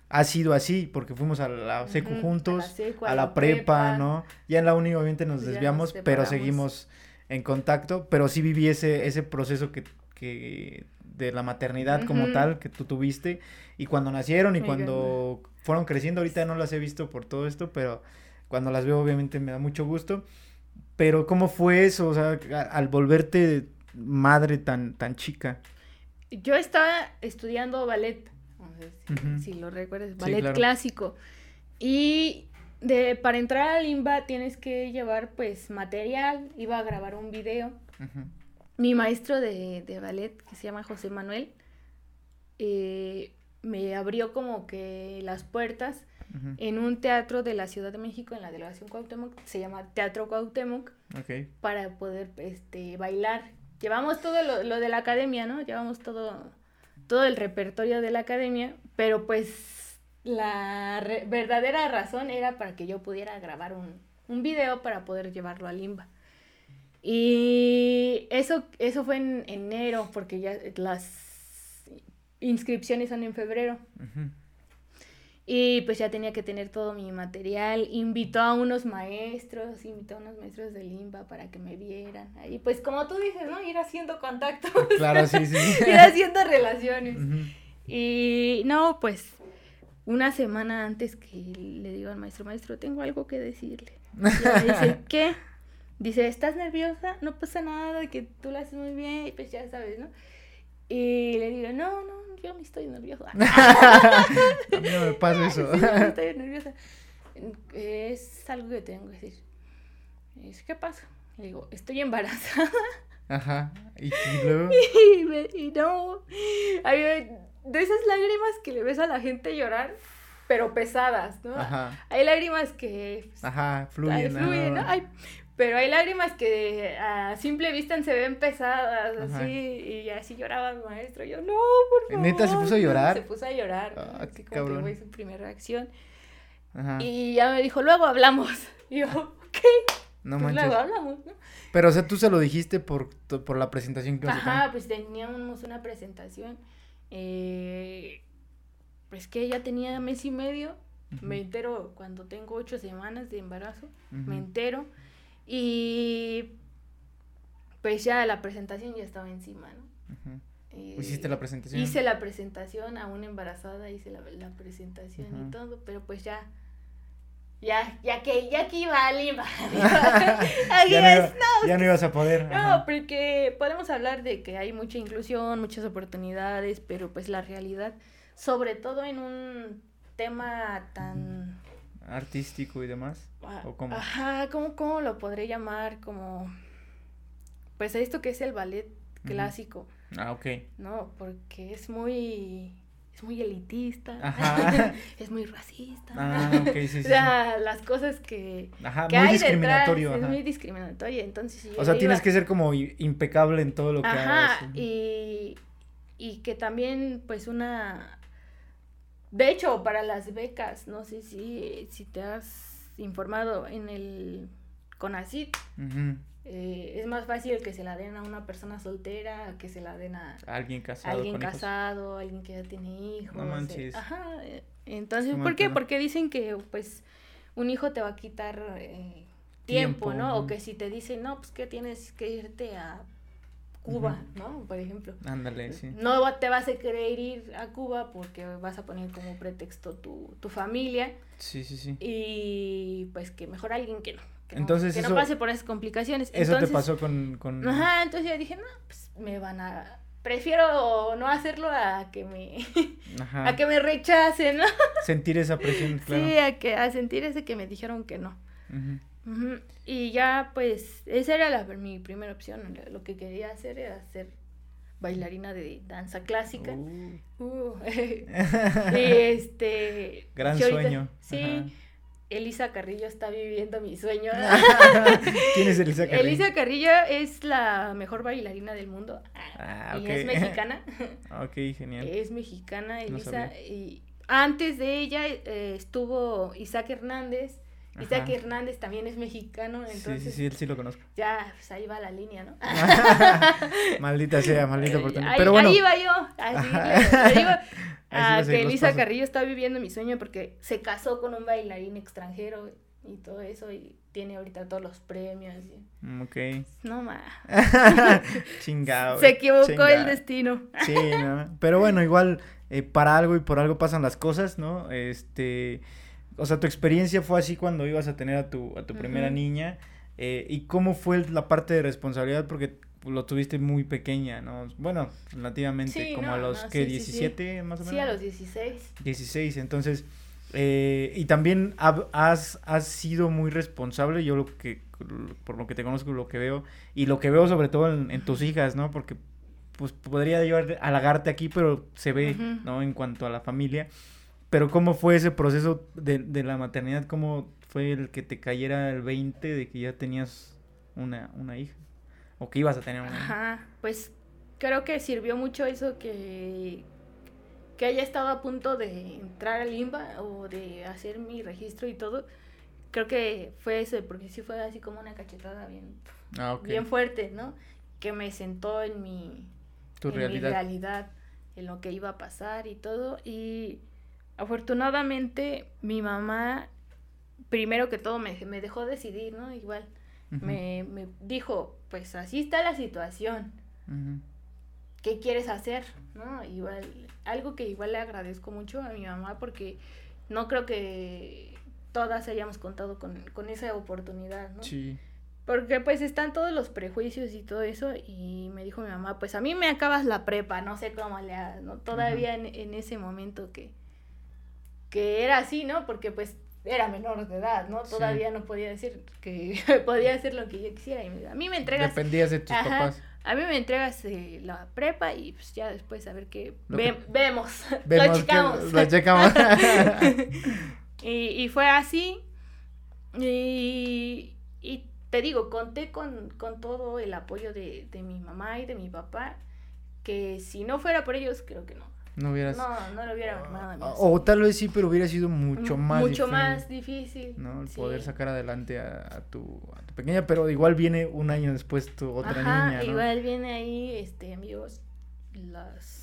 Speaker 1: ha sido así, porque fuimos a la secu juntos, a la, prepa, ¿no? Ya en la uni obviamente nos pues desviamos, pero seguimos en contacto, pero sí viví ese, ese proceso que, que de la maternidad como tal que tú tuviste y cuando nacieron y cuando fueron creciendo, ahorita no las he visto por todo esto, pero cuando las veo obviamente me da mucho gusto. Pero ¿cómo fue eso? O sea, al volverte madre tan, tan chica.
Speaker 2: Yo estaba estudiando ballet, si, lo recuerdas, ballet clásico. Y de, para entrar al Limba tienes que llevar pues material, iba a grabar un video. Mi maestro de, ballet, que se llama José Manuel, eh, me abrió como que las puertas en un teatro de la Ciudad de México, en la delegación Cuauhtémoc, se llama Teatro Cuauhtémoc, para poder este, bailar. Llevamos todo lo, lo, de la academia, ¿no? Llevamos todo, todo el repertorio de la academia, pero pues la verdadera razón era para que yo pudiera grabar un, un video para poder llevarlo a Limba. Y eso, eso fue en enero, porque ya las inscripciones son en febrero. Y pues ya tenía que tener todo mi material. Invitó a unos maestros, invitó a unos maestros de Limba para que me vieran. Ahí, pues como tú dices, ¿no? Ir haciendo contactos. Claro, sí, sí. Ir haciendo relaciones. Y no, pues una semana antes que le digo al maestro, maestro, tengo algo que decirle. Y me dice, ¿qué? Dice, ¿estás nerviosa? No pasa nada, que tú lo haces muy bien, y pues ya sabes, ¿no? Y le digo, no, no, yo no estoy nerviosa.
Speaker 1: a mí no me pasa eso.
Speaker 2: no estoy nerviosa. Es algo que tengo que decir. Es, ¿qué pasa? Le digo, estoy embarazada.
Speaker 1: Ajá. Y, luego.
Speaker 2: y, no. Hay de esas lágrimas que le ves a la gente llorar, pero pesadas, ¿no? Ajá. Hay lágrimas que.
Speaker 1: Pues, ajá, fluyen.
Speaker 2: fluyen, ¿no? Hay pero hay lágrimas que a simple vista se ven pesadas, así, y así lloraba el maestro. Yo, no, por favor.
Speaker 1: ¿Neta se puso a llorar?
Speaker 2: Se puso a llorar. Ah, qué cabrón. fue su primera reacción. Ajá. Y ya me dijo, luego hablamos. Y yo, ok. No pues manches. Luego hablamos, ¿no?
Speaker 1: Pero, o sea, tú se lo dijiste por, por la presentación que
Speaker 2: Ajá, pues teníamos una presentación. Eh, pues que ella tenía mes y medio. Me entero cuando tengo ocho semanas de embarazo. Me entero. Y pues ya la presentación ya estaba encima, ¿no?
Speaker 1: Eh, ¿Hiciste la presentación?
Speaker 2: Hice la presentación, aún embarazada hice la, presentación y todo, pero pues ya, ya, ya que, ya que iba a Lima,
Speaker 1: ya, no, ya no ibas a poder.
Speaker 2: No, porque podemos hablar de que hay mucha inclusión, muchas oportunidades, pero pues la realidad, sobre todo en un tema tan
Speaker 1: artístico y demás?
Speaker 2: Ah, ¿O cómo? Ajá, ¿cómo, ¿cómo lo podré llamar? Como, pues esto que es el ballet clásico.
Speaker 1: Ah, ok.
Speaker 2: No, porque es muy, es muy elitista, Ajá. es muy racista. Ah, ok, sí, sí. o sea, las cosas que,
Speaker 1: Ajá, muy discriminatorio.
Speaker 2: Detrás, es muy discriminatorio, entonces...
Speaker 1: o sea, tienes que ser como impecable en todo lo que
Speaker 2: Ajá, hagas. y, y que también, pues, una de hecho, para las becas, no sé si, si te has informado en el CONACIT, eh, es más fácil que se la den a una persona soltera que se la den a
Speaker 1: alguien casado.
Speaker 2: Alguien casado, alguien que ya tiene hijos. No manches. ajá. Eh, entonces, ¿por qué? Porque dicen que, pues, un hijo te va a quitar eh, tiempo, ¿no? O que si te dicen, no, pues que tienes que irte a Cuba, ¿no? Por ejemplo.
Speaker 1: Ándale, sí.
Speaker 2: No te vas a querer ir a Cuba porque vas a poner como pretexto tu, tu familia.
Speaker 1: Sí, sí, sí.
Speaker 2: Y pues que mejor alguien que no. Que entonces no, que no pase por esas complicaciones.
Speaker 1: Eso te pasó con, con...
Speaker 2: Ajá, entonces yo dije, no, pues me van a... Prefiero no hacerlo a que me... Ajá. a que me rechacen, ¿no?
Speaker 1: Sentir esa presión, claro.
Speaker 2: Sí, a, que, a sentir ese que me dijeron que no. Y ya, pues, esa era la, mi primera opción. Lo que quería hacer era ser bailarina de danza clásica. Uh. Uh. y este...
Speaker 1: Gran sueño.
Speaker 2: Sí. Elisa Carrillo está viviendo mi sueño.
Speaker 1: ¿Quién es Elisa Carrillo?
Speaker 2: Elisa Carrillo es la mejor bailarina del mundo. Ah, y es mexicana.
Speaker 1: ok, genial.
Speaker 2: Es mexicana, Elisa. y antes de ella eh, estuvo Isaac Hernández, Isaac Hernández también es mexicano, entonces...
Speaker 1: Sí, sí, sí, sí lo conozco.
Speaker 2: Ya, pues ahí va la línea, ¿no?
Speaker 1: maldita sea, maldita oportunidad.
Speaker 2: Pero bueno. Ahí iba yo, así le, digo a que Elisa Carrillo está viviendo mi sueño porque se casó con un bailarín extranjero y todo eso y tiene ahorita todos los premios. Y...
Speaker 1: Mm, ok.
Speaker 2: No más.
Speaker 1: chingado.
Speaker 2: Se equivocó el destino.
Speaker 1: sí, ¿no? Pero bueno, igual eh, para algo y por algo pasan las cosas, ¿no? Este, o sea, tu experiencia fue así cuando ibas a tener a tu, a tu primera niña. Eh, ¿Y cómo fue la parte de responsabilidad? Porque lo tuviste muy pequeña, ¿no? Bueno, relativamente, como a los, que 17 más o menos.
Speaker 2: Sí, a los 16.
Speaker 1: 16, entonces eh, y también has, has sido muy responsable, yo lo que, por lo que te conozco, lo que veo, y lo que veo sobre todo en, tus hijas, ¿no? Porque pues podría yo halagarte aquí, pero se ve, ¿no? En cuanto a la familia. Pero ¿cómo fue ese proceso de, de, la maternidad? ¿Cómo fue el que te cayera el 20 de que ya tenías una, una hija? ¿O que ibas a tener una hija?
Speaker 2: Ajá, pues creo que sirvió mucho eso que, que haya estado a punto de entrar al INBA o de hacer mi registro y todo, creo que fue eso, porque sí fue así como una cachetada bien, ah, bien fuerte, ¿no? Que me sentó en mi, realidad. en lo que iba a pasar y todo. Y afortunadamente mi mamá, primero que todo, me, me dejó decidir, ¿no? Igual, me, me, dijo, pues así está la situación. ¿Qué quieres hacer? ¿No? Igual algo que igual le agradezco mucho a mi mamá porque no creo que todas hayamos contado con, esa oportunidad, ¿no? Sí. Porque pues están todos los prejuicios y todo eso y me dijo mi mamá, pues a mí me acabas la prepa, no sé cómo le hagas, ¿no? Todavía en, ese momento que, que era así, ¿no? Porque pues era menor de edad, ¿no? Todavía no podía decir que podía hacer lo que yo quisiera y a mí me entregas...
Speaker 1: Dependías de tus papás
Speaker 2: a mí me entregas eh, la prepa y pues ya después a ver qué vemos, lo checamos.
Speaker 1: lo checamos.
Speaker 2: y, y, fue así. Y, y te digo, conté con, con todo el apoyo de, de, mi mamá y de mi papá, que si no fuera por ellos, creo que no.
Speaker 1: No hubieras...
Speaker 2: No, no lo hubiera nada
Speaker 1: O tal vez sí, pero hubiera sido mucho más
Speaker 2: Mucho más difícil.
Speaker 1: ¿no? El poder sacar adelante a, tu, a, tu, pequeña, pero igual viene un año después tu otra niña, ¿no?
Speaker 2: igual viene ahí, este, amigos, las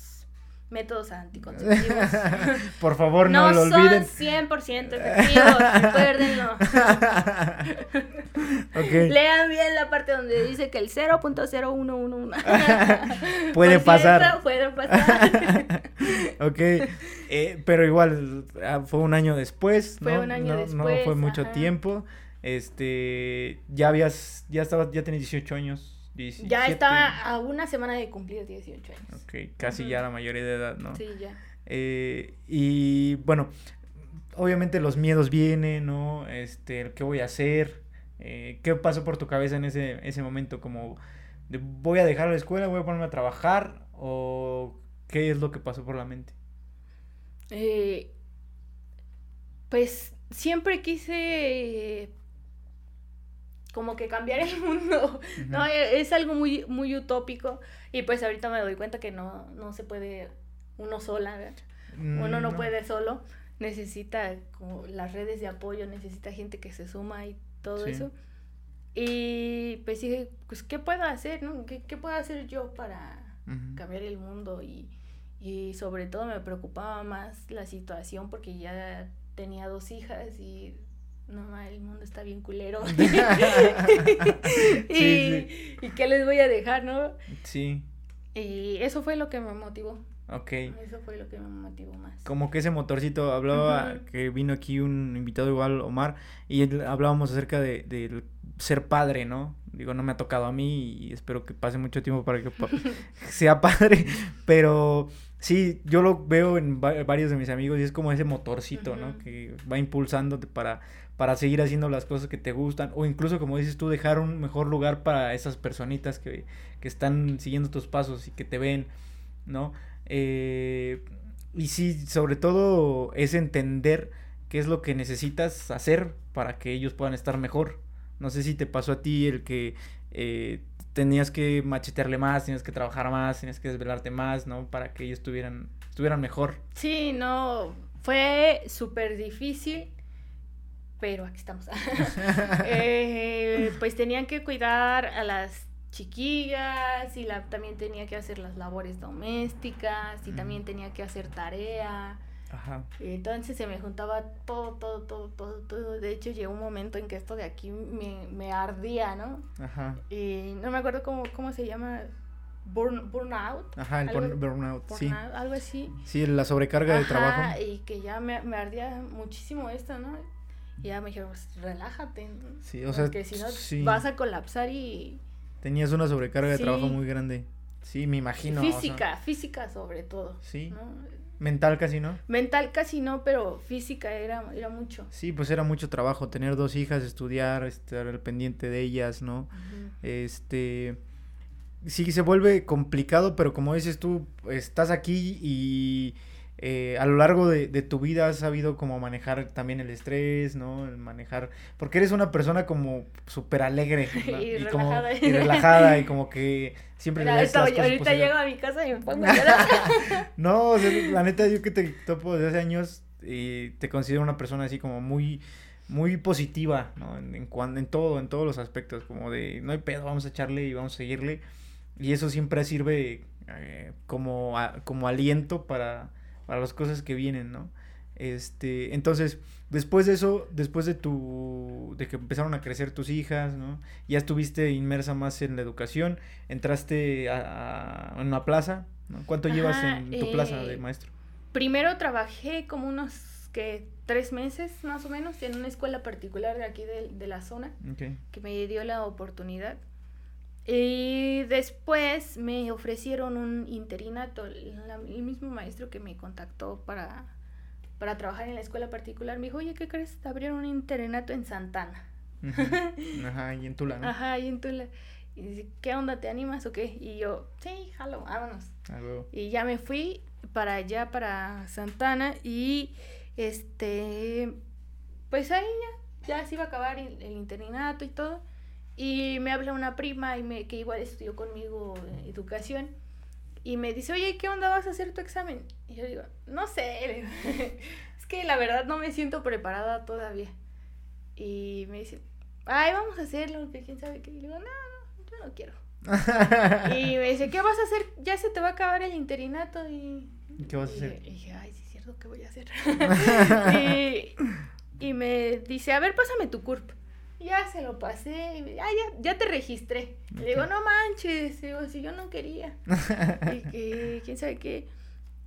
Speaker 2: métodos anticonceptivos.
Speaker 1: Por favor, no, lo olviden.
Speaker 2: son 100% efectivos, recuérdenlo. okay. Lean bien la parte donde dice que el 0.0111
Speaker 1: puede pasar.
Speaker 2: puede pasar.
Speaker 1: ok, eh, pero igual ah, fue un año después.
Speaker 2: Fue un año
Speaker 1: no,
Speaker 2: después.
Speaker 1: No fue mucho tiempo. Este, ya habías, ya estabas, ya tenías 18 años.
Speaker 2: Ya estaba a una semana de cumplir 18 años.
Speaker 1: Ok, casi ya la mayoría de edad, ¿no?
Speaker 2: Sí, ya.
Speaker 1: Eh, y bueno, obviamente los miedos vienen, ¿no? Este, ¿qué voy a hacer? Eh, ¿Qué pasó por tu cabeza en ese, ese momento? Como, ¿voy a dejar la escuela? ¿Voy a ponerme a trabajar? ¿O qué es lo que pasó por la mente?
Speaker 2: Eh, pues siempre quise como que cambiar el mundo, ¿no? E, es algo muy, muy utópico y pues ahorita me doy cuenta que no, no se puede uno sola, Uno no, puede solo, necesita como las redes de apoyo, necesita gente que se suma y todo eso. Y pues dije, pues, ¿qué puedo hacer, no? ¿Qué, qué puedo hacer yo para cambiar el mundo? Y, y sobre todo me preocupaba más la situación porque ya tenía dos hijas y no, el mundo está bien culero. y, y qué les voy a dejar, ¿no?
Speaker 1: Sí.
Speaker 2: Y eso fue lo que me motivó.
Speaker 1: Ok.
Speaker 2: Eso fue lo que me motivó más.
Speaker 1: Como que ese motorcito, hablaba, que vino aquí un invitado igual, Omar, y hablábamos acerca de, de, ser padre, ¿no? Digo, no me ha tocado a mí y espero que pase mucho tiempo para que sea padre, pero sí, yo lo veo en varios de mis amigos y es como ese motorcito, ¿no? Que va impulsándote para para seguir haciendo las cosas que te gustan o incluso como dices tú dejar un mejor lugar para esas personitas que, que están siguiendo tus pasos y que te ven, ¿no? Eh, y sí, sobre todo es entender qué es lo que necesitas hacer para que ellos puedan estar mejor. No sé si te pasó a ti el que eh, tenías que machetearle más, tenías que trabajar más, tenías que desvelarte más, ¿no? Para que ellos estuvieran, estuvieran mejor.
Speaker 2: Sí, no, fue súper difícil pero aquí estamos. Eh, pues tenían que cuidar a las chiquillas y la, también tenía que hacer las labores domésticas y también tenía que hacer tarea. Ajá. Entonces se me juntaba todo, todo, todo, todo, todo. De hecho, llegó un momento en que esto de aquí me, me ardía, ¿no? Ajá. Y no me acuerdo cómo, cómo se llama. Burn, burnout.
Speaker 1: Ajá, el burnout, sí.
Speaker 2: Algo así.
Speaker 1: Sí, la sobrecarga de trabajo.
Speaker 2: Y que ya me, me ardía muchísimo esto, ¿no? Y ya me dijeron, pues relájate. Sí, o sea, porque si no vas a colapsar y...
Speaker 1: Tenías una sobrecarga de trabajo muy grande. Sí, me imagino.
Speaker 2: Física, física sobre todo. Sí.
Speaker 1: Mental casi no.
Speaker 2: Mental casi no, pero física era, era mucho.
Speaker 1: Sí, pues era mucho trabajo, tener dos hijas, estudiar, estar al pendiente de ellas, ¿no? Este sí se vuelve complicado, pero como dices tú, estás aquí y eh, a lo largo de, tu vida has sabido cómo manejar también el estrés, ¿no? El manejar, porque eres una persona como súper alegre y, relajada. y relajada y como que siempre
Speaker 2: le das ahorita, ahorita llego a mi casa y me pongo a
Speaker 1: No, la neta yo que te topo desde hace años y te considero una persona así como muy muy positiva, ¿no? En, en, en todo, en todos los aspectos, como de no hay pedo, vamos a echarle y vamos a seguirle. Y eso siempre sirve eh, como, como aliento para, para las cosas que vienen, ¿no? Este, entonces, después de eso, después de tu, de que empezaron a crecer tus hijas, ¿no? Ya estuviste inmersa más en la educación, entraste a, a una plaza, ¿no? ¿Cuánto llevas en tu plaza de eh, maestro?
Speaker 2: Primero trabajé como unos, que tres meses más o menos en una escuela particular de aquí de, de la zona, que me dio la oportunidad. Y después me ofrecieron un interinato, el mismo maestro que me contactó para, para trabajar en la escuela particular me dijo, oye, ¿qué crees? Te abrieron un interinato en Santana.
Speaker 1: Ajá, y en Tula, ¿no?
Speaker 2: Ajá, y en Tula. Y dice, ¿qué onda? ¿Te animas o qué? Y yo, sí, jalo, vámonos. Y ya me fui para allá, para Santana, y este, pues ahí ya, ya se iba a acabar el interinato y todo. Y me habla una prima y me, que igual estudió conmigo educación y me dice, oye, ¿qué onda vas a hacer tu examen? Y yo digo, no sé, es que la verdad no me siento preparada todavía. Y me dice, ay, vamos a hacerlo, que quién sabe qué. Y digo, no, no, yo no quiero. y me dice, ¿qué vas a hacer? Ya se te va a acabar el interinato y...
Speaker 1: ¿Qué vas a hacer?
Speaker 2: Y dije, ay, sí es cierto, ¿qué voy a hacer? y, y me dice, a ver, pásame tu CURP ya se lo pasé, ya, ya, te registré. Le digo, no manches, digo, si yo no quería. y que, quién sabe qué.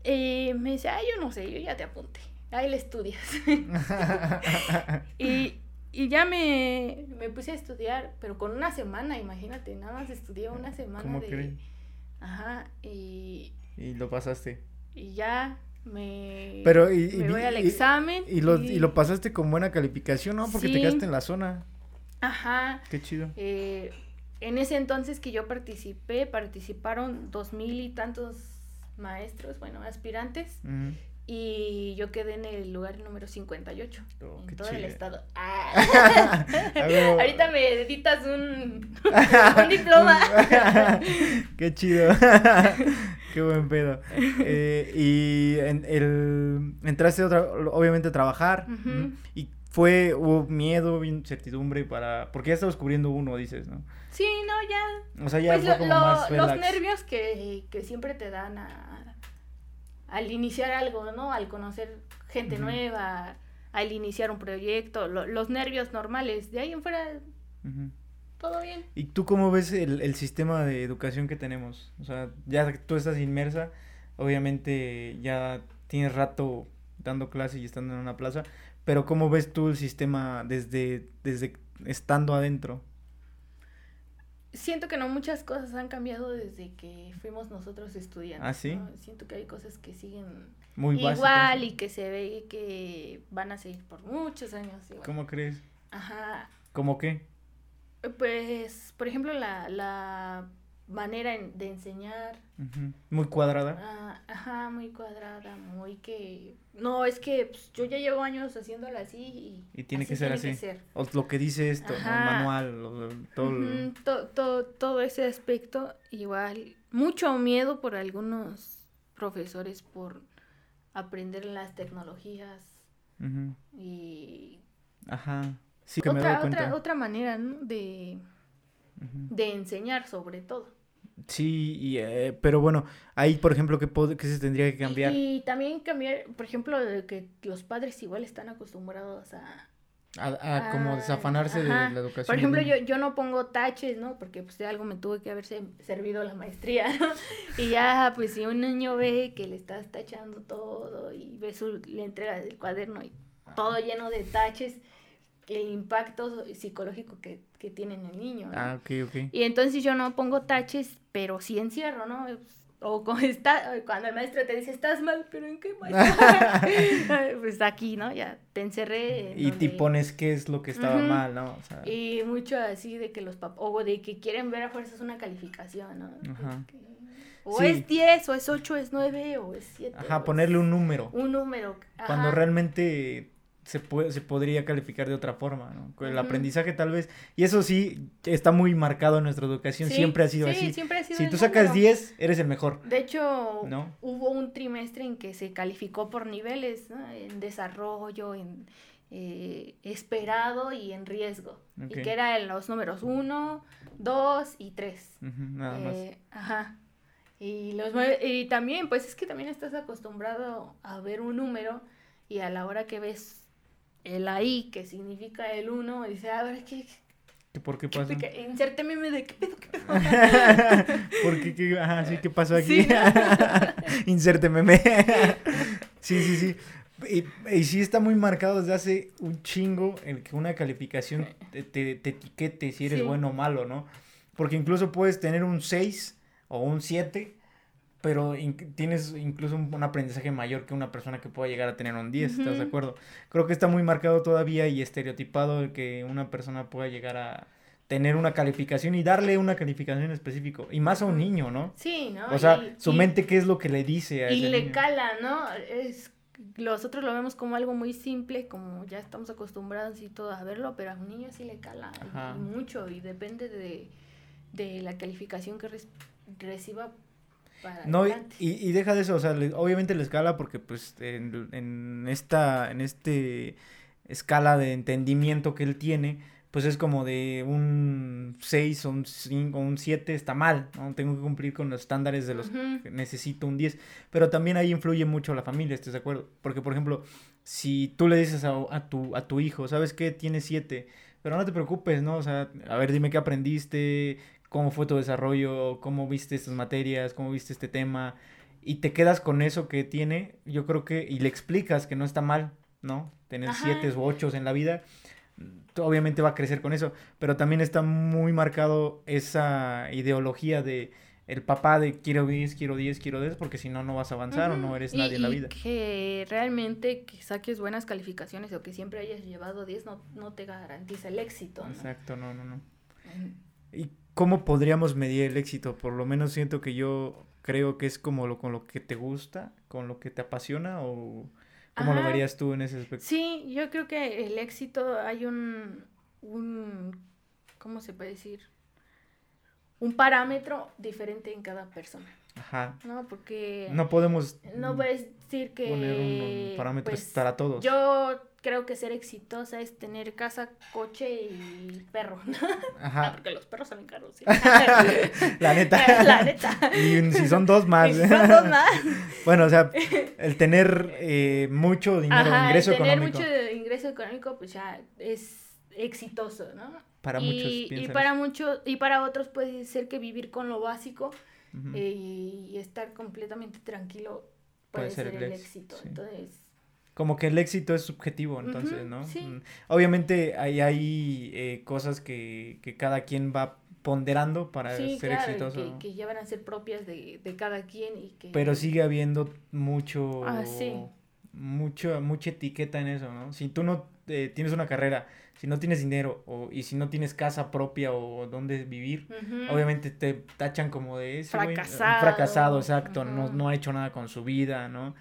Speaker 2: Y me dice, ay, yo no sé, yo ya te apunté. Ahí le estudias. y, y ya me, me, puse a estudiar, pero con una semana, imagínate, nada más estudié una semana ¿Cómo de... Ajá, y...
Speaker 1: Y lo pasaste.
Speaker 2: Y ya me,
Speaker 1: pero y,
Speaker 2: me voy al examen.
Speaker 1: Y, lo, y... lo pasaste con buena calificación, ¿no? Porque te quedaste en la zona.
Speaker 2: Ajá.
Speaker 1: Qué chido.
Speaker 2: Eh, en ese entonces que yo participé, participaron dos mil y tantos maestros, bueno, aspirantes. Y yo quedé en el lugar número 58 oh, en todo el estado. Ah. Ahorita me editas un, un diploma.
Speaker 1: Qué chido. Qué buen pedo. Eh, y en el, entraste otra, obviamente a trabajar. ¿Y fue, hubo miedo, incertidumbre para, porque ya estabas cubriendo uno, dices, ¿no?
Speaker 2: Sí, no, ya.
Speaker 1: O sea, ya pues fue como más
Speaker 2: Los nervios que, que siempre te dan a, al iniciar algo, ¿no? Al conocer gente nueva, al iniciar un proyecto, los nervios normales, de ahí en fuera, todo bien.
Speaker 1: ¿Y tú cómo ves el, el sistema de educación que tenemos? O sea, ya tú estás inmersa, obviamente ya tienes rato dando clase y estando en una plaza, pero ¿cómo ves tú el sistema desde, desde estando adentro?
Speaker 2: Siento que no muchas cosas han cambiado desde que fuimos nosotros estudiantes.
Speaker 1: ¿Ah, sí?
Speaker 2: Siento que hay cosas que siguen Muy igual y que se ve que van a seguir por muchos años.
Speaker 1: ¿Cómo crees?
Speaker 2: Ajá.
Speaker 1: ¿Cómo qué?
Speaker 2: Pues, por ejemplo, la, la manera de enseñar.
Speaker 1: Muy cuadrada.
Speaker 2: Ah, ajá, muy cuadrada, muy que... No, es que pues, yo ya llevo años haciéndola así y...
Speaker 1: Y tiene que ser así. O lo que dice esto, el manual,
Speaker 2: todo... todo, todo ese aspecto, igual. Mucho miedo por algunos profesores por aprender las tecnologías. Y...
Speaker 1: Ajá.
Speaker 2: otra, Otra, otra manera, ¿no? De, de enseñar sobre todo.
Speaker 1: Sí, y, eh, pero bueno, ahí, por ejemplo, ¿qué, qué se tendría que cambiar?
Speaker 2: Y, también cambiar, por ejemplo, de que los padres igual están acostumbrados a...
Speaker 1: A, como desafanarse de la educación.
Speaker 2: Por ejemplo, yo, yo no pongo taches, ¿no? Porque pues de algo me tuve que haber servido la maestría, ¿no? Y ya, pues si un niño ve que le estás tachando todo y ve su, le entrega el cuaderno y todo lleno de taches, el impacto psicológico que, que tiene en el niño.
Speaker 1: Ah, ok, ok.
Speaker 2: Y entonces yo no pongo taches, pero sí encierro, ¿no? O cuando, está, cuando el maestro te dice, estás mal, pero ¿en qué pues aquí, ¿no? Ya te encerré.
Speaker 1: y te pones qué es lo que estaba mal, ¿no?
Speaker 2: Y mucho así de que los papás, o de que quieren ver a fuerzas una calificación, ¿no? Ajá. O es 10, o es 8, es 9, o es 7.
Speaker 1: Ajá, ponerle un número.
Speaker 2: Un número.
Speaker 1: Cuando realmente se, puede, se podría calificar de otra forma, ¿no? el aprendizaje tal vez, y eso sí está muy marcado en nuestra educación, siempre ha sido
Speaker 2: sí,
Speaker 1: así.
Speaker 2: Siempre ha sido
Speaker 1: si tú sacas 10, eres el mejor.
Speaker 2: De hecho, hubo un trimestre en que se calificó por niveles, en desarrollo, en eh, esperado y en riesgo, y que eran los números 1, 2 y 3.
Speaker 1: nada más. Eh,
Speaker 2: ajá. Y, los, y también, pues es que también estás acostumbrado a ver un número y a la hora que ves el ahí, que significa el uno, dice, a ver, ¿qué,
Speaker 1: ¿Qué ¿Por qué pasa?
Speaker 2: Insérteme de qué pedo, qué pedo.
Speaker 1: ¿Por qué? ¿Qué, ajá, sí, ¿qué pasó aquí? Sí, Insérteme. sí, sí, sí. Y, y, sí está muy marcado desde hace un chingo el que una calificación te, te, etiquete si eres bueno o malo, ¿no? Porque incluso puedes tener un 6 o un 7 pero tienes incluso un, aprendizaje mayor que una persona que pueda llegar a tener un 10, ¿estás de acuerdo? Creo que está muy marcado todavía y estereotipado el que una persona pueda llegar a tener una calificación y darle una calificación específica, y más a un niño, ¿no?
Speaker 2: Sí, ¿no?
Speaker 1: O sea, su mente, ¿qué es lo que le dice a
Speaker 2: Y le cala, ¿no? Es, nosotros lo vemos como algo muy simple, como ya estamos acostumbrados y todo a verlo, pero a un niño sí le cala mucho y depende de, de la calificación que reciba
Speaker 1: no, y, y, deja de eso, o sea, obviamente la escala porque pues en, en, esta, en este escala de entendimiento que él tiene, pues es como de un 6 o un 5 o un 7 está mal, ¿no? Tengo que cumplir con los estándares de los que necesito un 10, pero también ahí influye mucho la familia, ¿estás de acuerdo? Porque, por ejemplo, si tú le dices a, a tu, a tu hijo, ¿sabes qué? Tiene 7, pero no te preocupes, ¿no? O sea, a ver, dime qué aprendiste, cómo fue tu desarrollo, cómo viste estas materias, cómo viste este tema, y te quedas con eso que tiene, yo creo que, y le explicas que no está mal, ¿no? Tener siete u ocho en la vida, obviamente va a crecer con eso, pero también está muy marcado esa ideología de el papá de quiero 10, quiero 10, quiero 10, porque si no, no vas a avanzar o no eres nadie en la vida.
Speaker 2: que realmente que saques buenas calificaciones o que siempre hayas llevado 10 no, no te garantiza el éxito.
Speaker 1: Exacto, no, no, no. ¿Y cómo podríamos medir el éxito? Por lo menos siento que yo creo que es como lo con lo que te gusta, con lo que te apasiona o cómo lo verías tú en ese aspecto.
Speaker 2: Sí, yo creo que el éxito hay un un ¿cómo se puede decir? un parámetro diferente en cada persona.
Speaker 1: Ajá.
Speaker 2: No, porque
Speaker 1: no podemos
Speaker 2: no puedes decir que
Speaker 1: poner un, parámetro pues, para todos.
Speaker 2: Yo creo que ser exitosa es tener casa, coche y perro. Ajá. porque los perros salen caros.
Speaker 1: La neta.
Speaker 2: La neta.
Speaker 1: Y si son dos más.
Speaker 2: si son dos más.
Speaker 1: bueno, o sea, el tener eh, mucho dinero, ingreso
Speaker 2: el
Speaker 1: tener mucho
Speaker 2: ingreso económico, pues ya es exitoso, ¿no?
Speaker 1: Para
Speaker 2: y,
Speaker 1: muchos.
Speaker 2: Y para muchos, y para otros puede ser que vivir con lo básico eh, y estar completamente tranquilo puede, ser, el éxito. Entonces
Speaker 1: como que el éxito es subjetivo, entonces, ¿no? Mm, obviamente hay, hay eh, cosas que, que, cada quien va ponderando para ser exitoso.
Speaker 2: Que, que ya van a ser propias de, de, cada quien y que...
Speaker 1: Pero sigue habiendo mucho...
Speaker 2: Ah, sí.
Speaker 1: Mucho, mucha etiqueta en eso, ¿no? Si tú no eh, tienes una carrera, si no tienes dinero o, y si no tienes casa propia o donde vivir, obviamente te tachan como de ese
Speaker 2: fracasado.
Speaker 1: fracasado, exacto, no, no ha hecho nada con su vida, ¿no?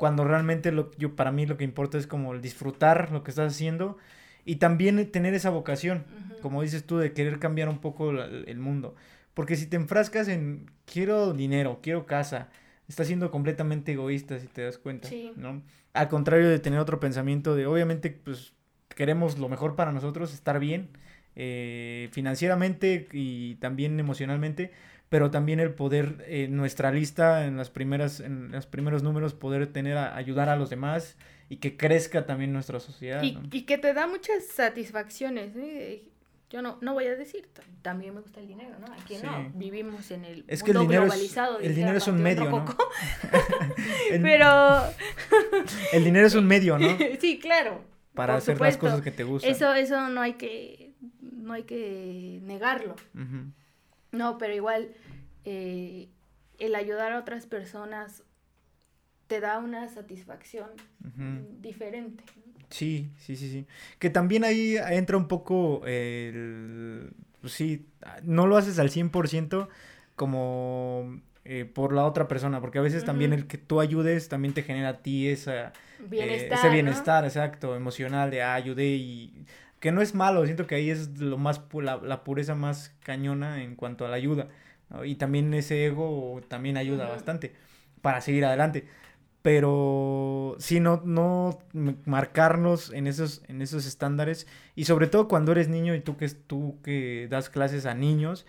Speaker 1: Cuando realmente lo, yo, para mí lo que importa es como el disfrutar lo que estás haciendo y también tener esa vocación, como dices tú, de querer cambiar un poco el mundo. Porque si te enfrascas en quiero dinero, quiero casa, estás siendo completamente egoísta si te das cuenta, ¿no? Al contrario de tener otro pensamiento de, obviamente, pues queremos lo mejor para nosotros, estar bien eh, financieramente y también emocionalmente, pero también el poder, eh, nuestra lista en las primeras, en los primeros números, poder tener a ayudar a los demás y que crezca también nuestra sociedad.
Speaker 2: Y, y que te da muchas satisfacciones. ¿eh? Yo no, no voy a decir, también me gusta el dinero, ¿no? Aquí no, vivimos en el
Speaker 1: es que mundo el dinero globalizado. Es, el dinero es un medio, ¿no?
Speaker 2: Pero...
Speaker 1: el dinero es un medio, ¿no?
Speaker 2: sí, claro.
Speaker 1: Para hacer las cosas que te gustan.
Speaker 2: Eso, eso no hay que, no hay que negarlo. No, pero igual eh, el ayudar a otras personas te da una satisfacción diferente.
Speaker 1: Sí, sí, sí, sí. Que también ahí entra un poco el... Pues sí, no lo haces al 100% como eh, por la otra persona, porque a veces también el que tú ayudes también te genera a ti esa, eh, bienestar, ese bienestar, exacto, emocional de ah, ayudé y que no es malo, siento que ahí es lo más la, la pureza más cañona en cuanto a la ayuda. Y también ese ego también ayuda bastante para seguir adelante. Pero sí no, no marcarnos en esos, en esos estándares. Y sobre todo cuando eres niño y tú que, tú que das clases a niños,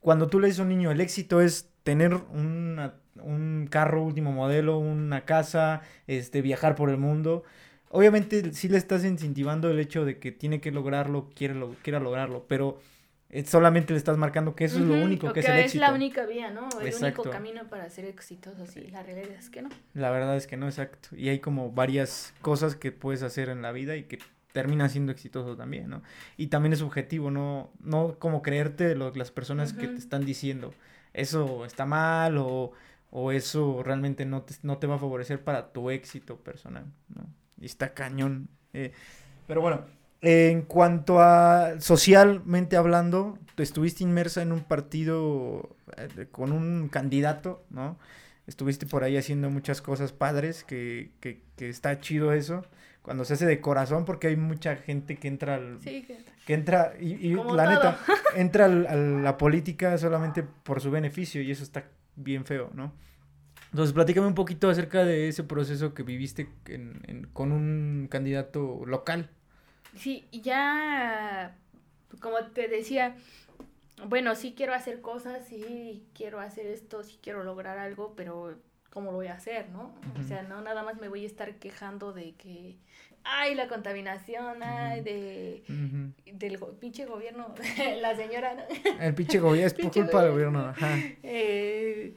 Speaker 1: cuando tú le dices a un niño el éxito es tener un carro último modelo, una casa, este, viajar por el mundo, obviamente sí le estás incentivando el hecho de que tiene que lograrlo, quiere lo, quiera lograrlo, pero solamente le estás marcando que eso es lo único que es el éxito.
Speaker 2: es la única vía, ¿no? El único camino para ser exitoso, sí. La realidad es que no.
Speaker 1: La verdad es que no, exacto. Y hay como varias cosas que puedes hacer en la vida y que termina siendo exitoso también, ¿no? Y también es subjetivo, no, no como creerte lo, las personas que te están diciendo, eso está mal o, o eso realmente no te, no te va a favorecer para tu éxito personal, ¿no? Y está cañón. Eh, pero bueno, en cuanto a socialmente hablando, estuviste inmersa en un partido eh, con un candidato, ¿no? Estuviste por ahí haciendo muchas cosas padres, que, que, que está chido eso, cuando se hace de corazón, porque hay mucha gente que entra al...
Speaker 2: Sí,
Speaker 1: que... entra, y, la neta, entra a la política solamente por su beneficio, y eso está bien feo, ¿no? Entonces, platícame un poquito acerca de ese proceso que viviste con un candidato local.
Speaker 2: Sí, ya, como te decía, bueno, sí quiero hacer cosas, sí quiero hacer esto, sí quiero lograr algo, pero ¿cómo lo voy a hacer, no? O sea, no nada más me voy a estar quejando de que, ay, la contaminación, ay, de, del pinche gobierno, la señora, ¿no?
Speaker 1: El pinche gobierno, es por culpa del gobierno, ajá.
Speaker 2: Eh,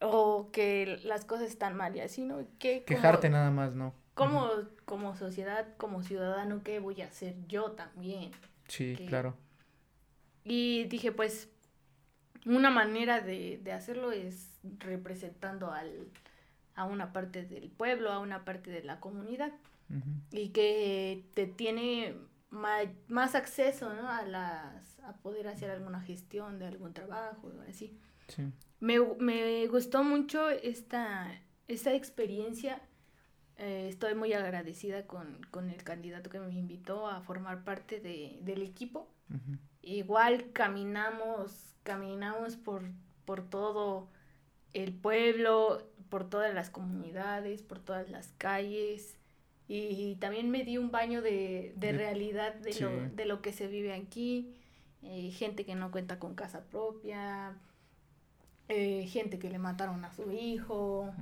Speaker 2: o que las cosas están mal y así, ¿no? Que,
Speaker 1: Quejarte nada más, ¿no?
Speaker 2: como, como sociedad, como ciudadano, ¿qué voy a hacer yo también?
Speaker 1: Sí, claro.
Speaker 2: Y dije, pues, una manera de, hacerlo es representando al, a una parte del pueblo, a una parte de la comunidad, y que te tiene más, acceso, ¿no? A las, a poder hacer alguna gestión de algún trabajo, así. Sí. Me, me gustó mucho esta, esta experiencia eh, estoy muy agradecida con, el candidato que me invitó a formar parte de, del equipo. Igual caminamos, caminamos por, por todo el pueblo, por todas las comunidades, por todas las calles. Y, también me di un baño de, realidad de, lo, de lo que se vive aquí. Eh, gente que no cuenta con casa propia, eh, gente que le mataron a su hijo,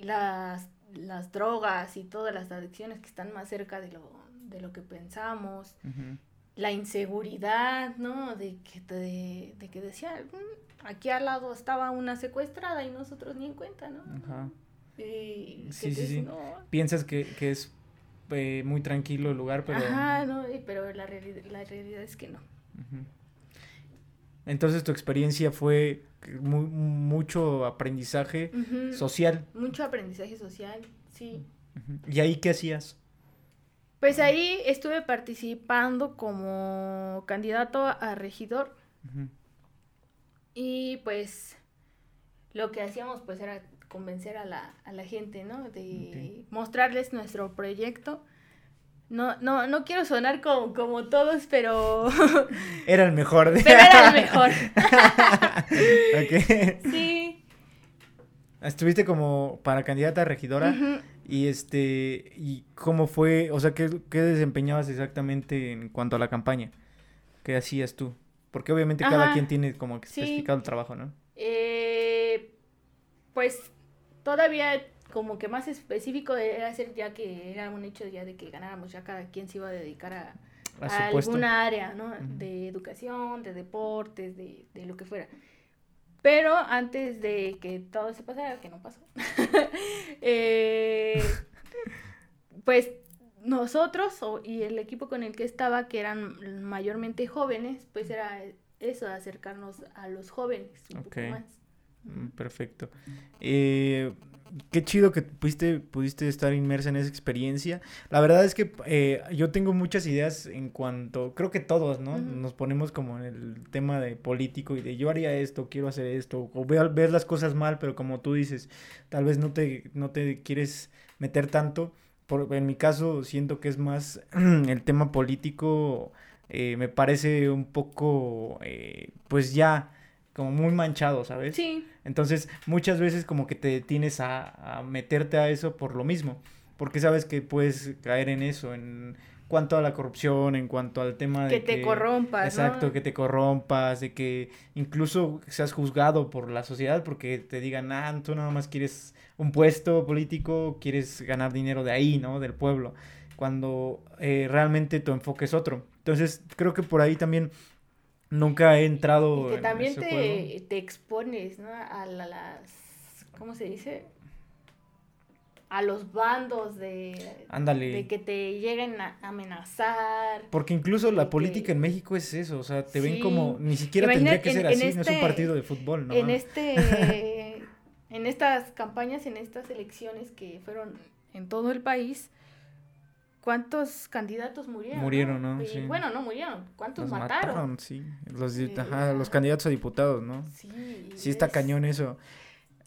Speaker 2: las las drogas y todas las adicciones que están más cerca de lo, de lo que pensamos, la inseguridad, ¿no? De que, de, de que decía, mm, aquí al lado estaba una secuestrada y nosotros ni en cuenta, ¿no? Ajá.
Speaker 1: sí, sí, sí. Piensas que, es eh, muy tranquilo el lugar, pero...
Speaker 2: Ajá, no, pero la, la realidad es que no.
Speaker 1: Entonces tu experiencia fue mucho aprendizaje social.
Speaker 2: Mucho aprendizaje social, sí.
Speaker 1: ¿Y ahí qué hacías?
Speaker 2: Pues ahí estuve participando como candidato a regidor. Y pues lo que hacíamos pues era convencer a la, a la gente, ¿no? De mostrarles nuestro proyecto no, no, no quiero sonar como, como todos, pero...
Speaker 1: Era el mejor.
Speaker 2: Pero era el mejor.
Speaker 1: Sí. Estuviste como para candidata a regidora. Y este, ¿y cómo fue? O sea, ¿qué, ¿qué desempeñabas exactamente en cuanto a la campaña? ¿Qué hacías tú? Porque obviamente cada quien tiene como que especificado el trabajo, ¿no?
Speaker 2: Eh, pues todavía como que más específico era ser ya que era un hecho ya de que ganáramos, ya cada quien se iba a dedicar a, alguna área, ¿no? De educación, de deportes, de, de lo que fuera. Pero antes de que todo se pasara, que no pasó, eh, pues nosotros y el equipo con el que estaba, que eran mayormente jóvenes, pues era eso, acercarnos a los jóvenes un poco más.
Speaker 1: Mm, perfecto. Eh, qué chido que pudiste, pudiste estar inmersa en esa experiencia. La verdad es que eh, yo tengo muchas ideas en cuanto, creo que todos, ¿no? Nos ponemos como en el tema de político y de yo haría esto, quiero hacer esto, o veo, ver las cosas mal, pero como tú dices, tal vez no te, no te quieres meter tanto. Por, en mi caso, siento que es más el tema político, eh, me parece un poco, eh, pues ya como muy manchado, ¿sabes? Sí. Entonces, muchas veces como que te tienes a, meterte a eso por lo mismo, porque sabes que puedes caer en eso, en cuanto a la corrupción, en cuanto al tema
Speaker 2: de que te corrompas,
Speaker 1: exacto, que te corrompas, de que incluso seas juzgado por la sociedad porque te digan, ah, tú nada más quieres un puesto político, quieres ganar dinero de ahí, ¿no? Del pueblo, cuando eh, realmente tu enfoque es otro. Entonces, creo que por ahí también Nunca he entrado.
Speaker 2: Y que también te, te, expones, ¿no? A las. ¿Cómo se dice? A los bandos de.
Speaker 1: Ándale.
Speaker 2: De que te lleguen a amenazar.
Speaker 1: Porque incluso la política en México es eso, o sea, te ven como. Ni siquiera tendría que ser así, no es un este partido de fútbol, ¿no?
Speaker 2: En este. en estas campañas, en estas elecciones que fueron en todo el país ¿Cuántos candidatos murieron?
Speaker 1: Murieron, ¿no? Sí.
Speaker 2: Bueno, no murieron. ¿Cuántos mataron?
Speaker 1: Sí, los, los candidatos a diputados, ¿no? Sí. Sí, está cañón eso.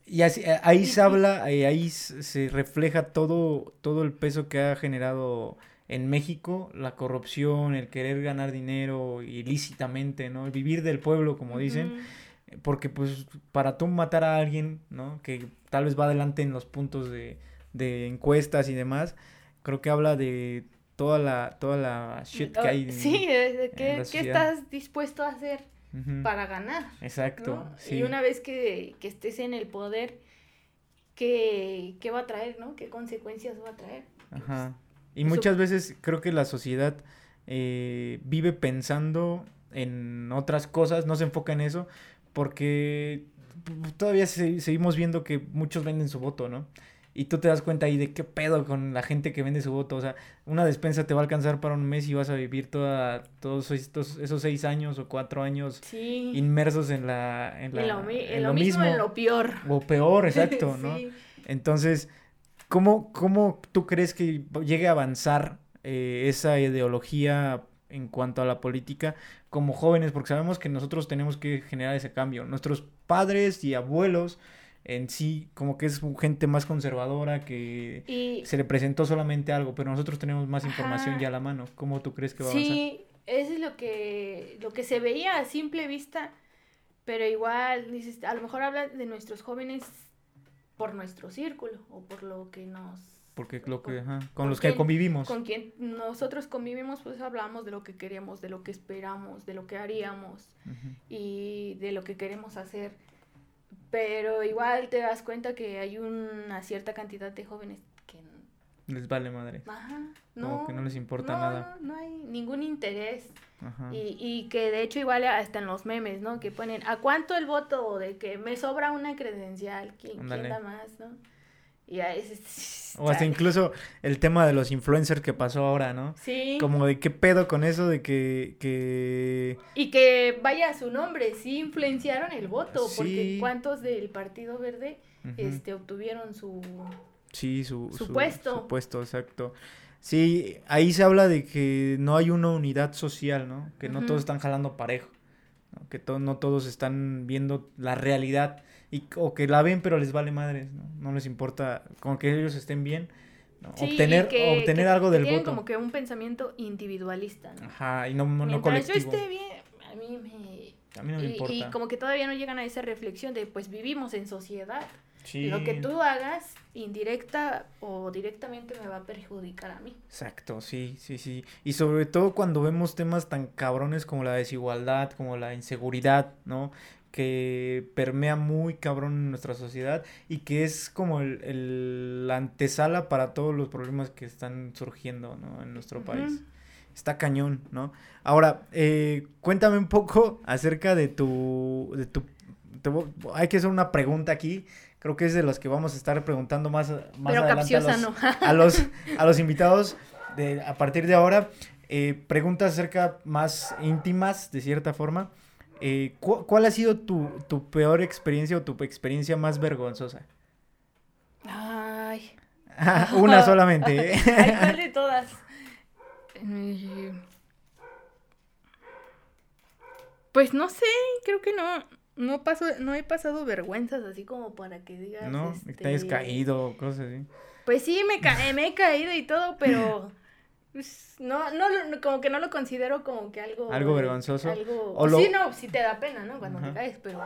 Speaker 1: Y así, eh, ahí se habla, eh, ahí se refleja todo, todo el peso que ha generado en México la corrupción, el querer ganar dinero ilícitamente, ¿no? El vivir del pueblo, como dicen. Porque, pues, para tú matar a alguien, ¿no? Que tal vez va adelante en los puntos de, de encuestas y demás creo que habla de toda la, toda la shit que hay.
Speaker 2: sí, de qué, estás dispuesto a hacer para ganar.
Speaker 1: Exacto.
Speaker 2: Y una vez que, estés en el poder, ¿qué, va a traer, no? ¿Qué consecuencias va a traer?
Speaker 1: Ajá. Y muchas veces creo que la sociedad eh, vive pensando en otras cosas, no se enfoca en eso, porque todavía seguimos viendo que muchos venden su voto, ¿no? Y tú te das cuenta ahí de qué pedo con la gente que vende su voto. O sea, una despensa te va a alcanzar para un mes y vas a vivir toda, todos estos, esos seis años o cuatro años inmersos en la... En,
Speaker 2: la, en lo, mismo, en lo peor.
Speaker 1: O peor, exacto, ¿no? Entonces, ¿cómo, ¿cómo tú crees que llegue a avanzar eh, esa ideología en cuanto a la política como jóvenes? Porque sabemos que nosotros tenemos que generar ese cambio. Nuestros padres y abuelos en sí como que es gente más conservadora que se le presentó solamente algo, pero nosotros tenemos más información ya a la mano. ¿Cómo tú crees que va a avanzar?
Speaker 2: Sí, eso es lo que, lo que se veía a simple vista, pero igual, dices, a lo mejor habla de nuestros jóvenes por nuestro círculo o por lo que nos...
Speaker 1: Porque lo que, con los que convivimos.
Speaker 2: Con quien nosotros convivimos, pues hablamos de lo que queremos, de lo que esperamos, de lo que haríamos y de lo que queremos hacer pero igual te das cuenta que hay una cierta cantidad de jóvenes que...
Speaker 1: Les vale madre. Ajá. No, que no les importa nada.
Speaker 2: No, no hay ningún interés. Ajá. Y, y que de hecho igual hasta en los memes, ¿no? Que ponen, ¿a cuánto el voto de que me sobra una credencial? ¿Quién, ¿quién da más, no? Y
Speaker 1: O hasta incluso el tema de los influencers que pasó ahora, ¿no? Sí. Como de qué pedo con eso de que... que...
Speaker 2: Y que vaya su nombre, sí influenciaron el voto, porque ¿cuántos del Partido Verde este, obtuvieron su...
Speaker 1: Sí, su,
Speaker 2: su, puesto.
Speaker 1: Su puesto, exacto. Sí, ahí se habla de que no hay una unidad social, ¿no? Que no todos están jalando parejo, que no todos están viendo la realidad y, o que la ven pero les vale madres, ¿no? No les importa, como que ellos estén bien, obtener, obtener algo del voto.
Speaker 2: como que un pensamiento individualista, ¿no?
Speaker 1: Ajá, y no, no colectivo.
Speaker 2: yo esté bien, a mí me...
Speaker 1: A mí no me
Speaker 2: y,
Speaker 1: importa.
Speaker 2: Y como que todavía no llegan a esa reflexión de, pues, vivimos en sociedad. lo que tú hagas, indirecta o directamente, me va a perjudicar a mí.
Speaker 1: Exacto, sí, sí, sí. Y sobre todo cuando vemos temas tan cabrones como la desigualdad, como la inseguridad, ¿no? Que permea muy cabrón en nuestra sociedad y que es como el, la antesala para todos los problemas que están surgiendo ¿no? en nuestro país. Está cañón, ¿no? Ahora, eh, cuéntame un poco acerca de tu, de tu hay que hacer una pregunta aquí. Creo que es de los que vamos a estar preguntando más, más
Speaker 2: Pero adelante no.
Speaker 1: a, los, a los invitados de, a partir de ahora. Eh, preguntas acerca más íntimas, de cierta forma. Eh, ¿Cuál ha sido tu, tu, peor experiencia o tu experiencia más vergonzosa?
Speaker 2: Ay.
Speaker 1: Una solamente.
Speaker 2: ¿eh? Ay, ¿Cuál de todas? Pues no sé, creo que no no paso, no he pasado vergüenzas así como para que digas.
Speaker 1: No, este... te hayas caído o cosas así.
Speaker 2: Pues sí, me, ca me he caído y todo, pero pues, no, no, como que no lo considero como que algo.
Speaker 1: Algo vergonzoso.
Speaker 2: Algo. O Sí, no, sí te da pena, ¿no? Cuando te caes, pero.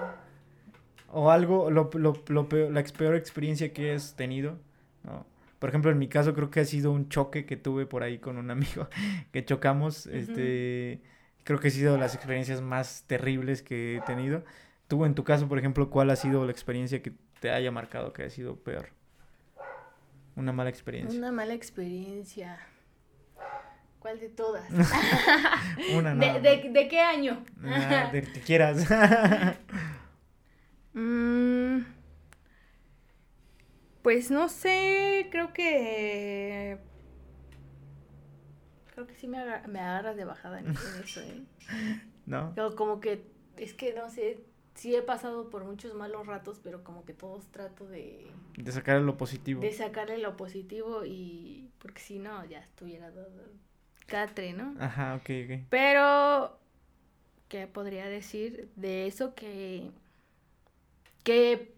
Speaker 1: O algo, lo, lo, lo peor, la peor experiencia que has tenido, ¿no? Por ejemplo, en mi caso creo que ha sido un choque que tuve por ahí con un amigo que chocamos, este, creo que ha sido las experiencias más terribles que he tenido. Tú, en tu caso, por ejemplo, ¿cuál ha sido la experiencia que te haya marcado que ha sido peor? Una mala experiencia.
Speaker 2: Una mala experiencia. ¿Cuál de todas?
Speaker 1: Una,
Speaker 2: no. ¿De, de, qué año?
Speaker 1: Ah, de que quieras.
Speaker 2: Mm, pues no sé, creo que... Creo que sí me, me agarras de bajada en, eso, ¿eh?
Speaker 1: ¿No?
Speaker 2: Como que, es que no sé, sí he pasado por muchos malos ratos, pero como que todos trato de...
Speaker 1: De sacarle lo positivo.
Speaker 2: De sacarle lo positivo y... Porque si no, ya estuviera catre, ¿no?
Speaker 1: Ajá, ok, ok.
Speaker 2: Pero... ¿Qué podría decir de eso que... Que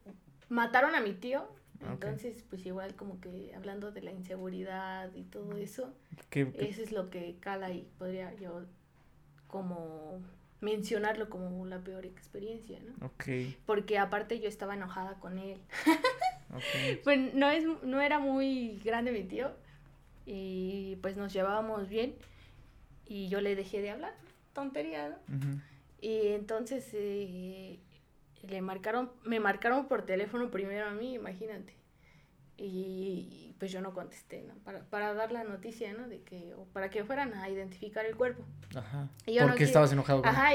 Speaker 2: mataron a mi tío. Entonces, pues igual como que hablando de la inseguridad y todo eso, ¿Qué, eso es lo que cala y podría yo como mencionarlo como la peor experiencia, ¿no?
Speaker 1: Ok.
Speaker 2: Porque aparte yo estaba enojada con él. Pues no, es, no era muy grande mi tío y pues nos llevábamos bien y yo le dejé de hablar, tontería, ¿no? Y entonces eh, le marcaron, me marcaron por teléfono primero a mí, imagínate. Y pues yo no contesté, ¿no? Para, para dar la noticia, ¿no? De que, o para que fueran a identificar el cuerpo.
Speaker 1: Ajá. ¿Por qué estabas enojado
Speaker 2: con Ajá,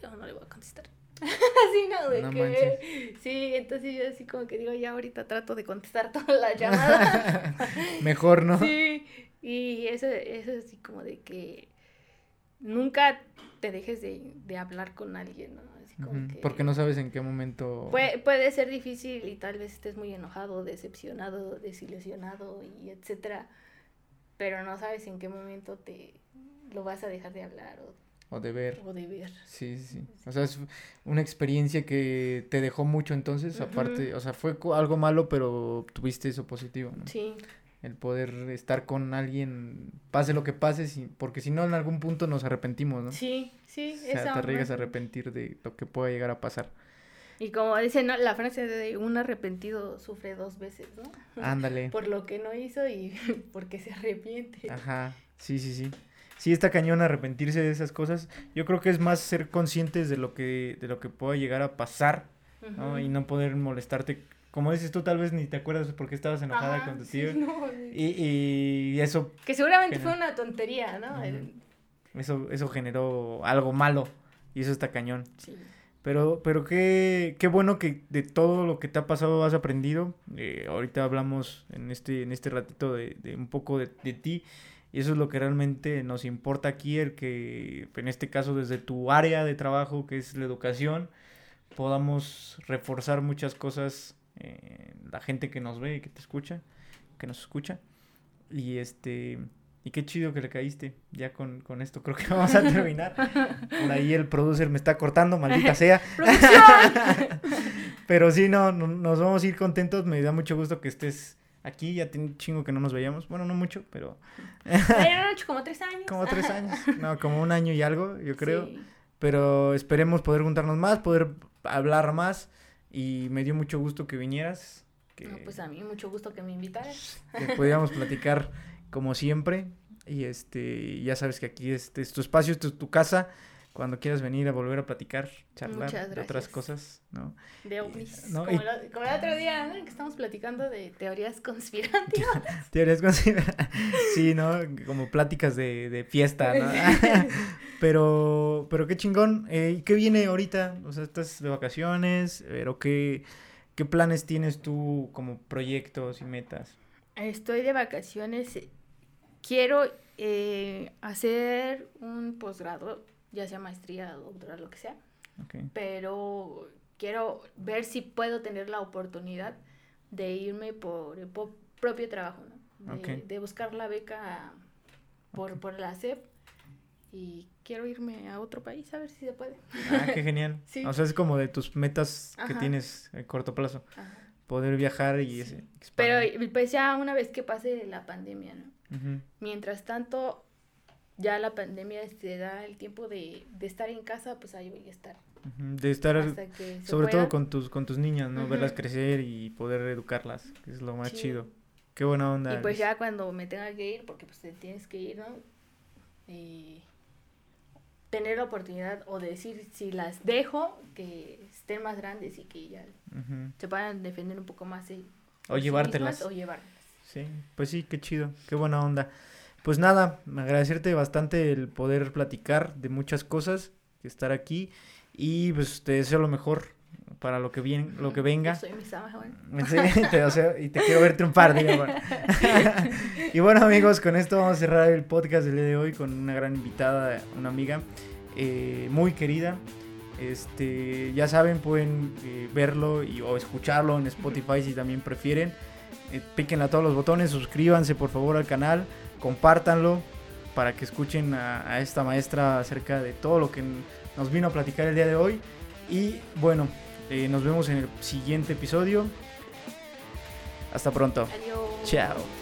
Speaker 2: yo no le voy a contestar. así, ¿no? De que, sí, entonces yo así como que digo, ya ahorita trato de contestar todas las llamadas.
Speaker 1: Mejor, ¿no?
Speaker 2: Sí, y eso, eso es así como de que nunca te dejes de, de hablar con alguien, ¿no?
Speaker 1: Porque no sabes en qué momento...
Speaker 2: Puede, puede ser difícil y tal vez estés muy enojado, decepcionado, desilusionado y etcétera, pero no sabes en qué momento te lo vas a dejar de hablar o,
Speaker 1: o de ver.
Speaker 2: O de ver.
Speaker 1: Sí, sí. O sea, es una experiencia que te dejó mucho entonces, aparte, o sea, fue algo malo, pero tuviste eso positivo, ¿no?
Speaker 2: Sí
Speaker 1: el poder estar con alguien, pase lo que pase, porque si no en algún punto nos arrepentimos, ¿no?
Speaker 2: Sí, sí,
Speaker 1: o sea, te llegas a arrepentir de lo que pueda llegar a pasar.
Speaker 2: Y como dice ¿no? la frase de un arrepentido sufre dos veces, ¿no?
Speaker 1: Ándale.
Speaker 2: Por lo que no hizo y porque se arrepiente.
Speaker 1: Ajá, sí, sí, sí. Sí, está cañón arrepentirse de esas cosas. Yo creo que es más ser conscientes de lo que, de lo que pueda llegar a pasar, ¿no? Y no poder molestarte como dices tú, tal vez ni te acuerdas por qué estabas enojada con tu tío. y, y, eso...
Speaker 2: Que seguramente fue una tontería, ¿no?
Speaker 1: Eso, eso generó algo malo y eso está cañón. Sí. Pero, pero qué, qué bueno que de todo lo que te ha pasado has aprendido. Eh, ahorita hablamos en este, en este ratito de, de un poco de, de, ti. Y eso es lo que realmente nos importa aquí, el que en este caso desde tu área de trabajo, que es la educación, podamos reforzar muchas cosas eh, la gente que nos ve y que te escucha, que nos escucha. Y este, y qué chido que le caíste. Ya con, con esto creo que vamos a terminar. Por ahí el producer me está cortando, maldita sea. Pero sí, no, nos vamos a ir contentos. Me da mucho gusto que estés aquí. Ya tiene chingo que no nos veíamos. Bueno, no mucho, pero.
Speaker 2: como tres años.
Speaker 1: Como tres años. No, como un año y algo, yo creo. Pero esperemos poder juntarnos más, poder hablar más. Y me dio mucho gusto que vinieras. que...
Speaker 2: pues a mí mucho gusto que me invitaras.
Speaker 1: Que pudiéramos platicar como siempre. Y este, ya sabes que aquí este es tu espacio, esto es tu casa cuando quieras venir a volver a platicar, charlar de otras cosas, ¿no?
Speaker 2: De ovnis. Como, el otro día, ¿no? Que estamos platicando de teorías conspirativas.
Speaker 1: teorías conspirativas. sí, ¿no? Como pláticas de, de fiesta, ¿no? pero, pero qué chingón. Eh, ¿Y qué viene ahorita? O sea, estás de vacaciones, pero ¿qué, qué planes tienes tú como proyectos y metas?
Speaker 2: Estoy de vacaciones. Quiero eh, hacer un posgrado ya sea maestría, doctorado, lo que sea. Pero quiero ver si puedo tener la oportunidad de irme por el propio trabajo, ¿no? De, buscar la beca por, por la SEP y quiero irme a otro país a ver si se puede.
Speaker 1: Ah, qué genial. O sea, es como de tus metas que tienes a corto plazo. Poder viajar y...
Speaker 2: Pero pues ya una vez que pase la pandemia, ¿no? Mientras tanto, ya la pandemia te da el tiempo de, estar en casa, pues ahí voy a estar.
Speaker 1: De estar, sobre todo con tus, con tus niñas, ¿no? Verlas crecer y poder educarlas, que es lo más chido. Qué buena onda.
Speaker 2: Y pues ya cuando me tenga que ir, porque pues te tienes que ir, ¿no? tener la oportunidad o decir si las dejo, que estén más grandes y que ya se puedan defender un poco más.
Speaker 1: o llevártelas.
Speaker 2: o llevarlas.
Speaker 1: Sí, pues sí, qué chido, qué buena onda. Pues nada, agradecerte bastante el poder platicar de muchas cosas, estar aquí y pues te deseo lo mejor para lo que viene, lo que venga.
Speaker 2: soy mi
Speaker 1: Sí, te deseo, y te quiero ver triunfar, digo. y bueno amigos, con esto vamos a cerrar el podcast del día de hoy con una gran invitada, una amiga eh, muy querida. Este, ya saben, pueden eh, verlo y, o escucharlo en Spotify si también prefieren. Eh, píquenle a todos los botones, suscríbanse por favor al canal compártanlo para que escuchen a, esta maestra acerca de todo lo que nos vino a platicar el día de hoy. Y bueno, eh, nos vemos en el siguiente episodio. Hasta pronto.
Speaker 2: Adiós.
Speaker 1: Chao.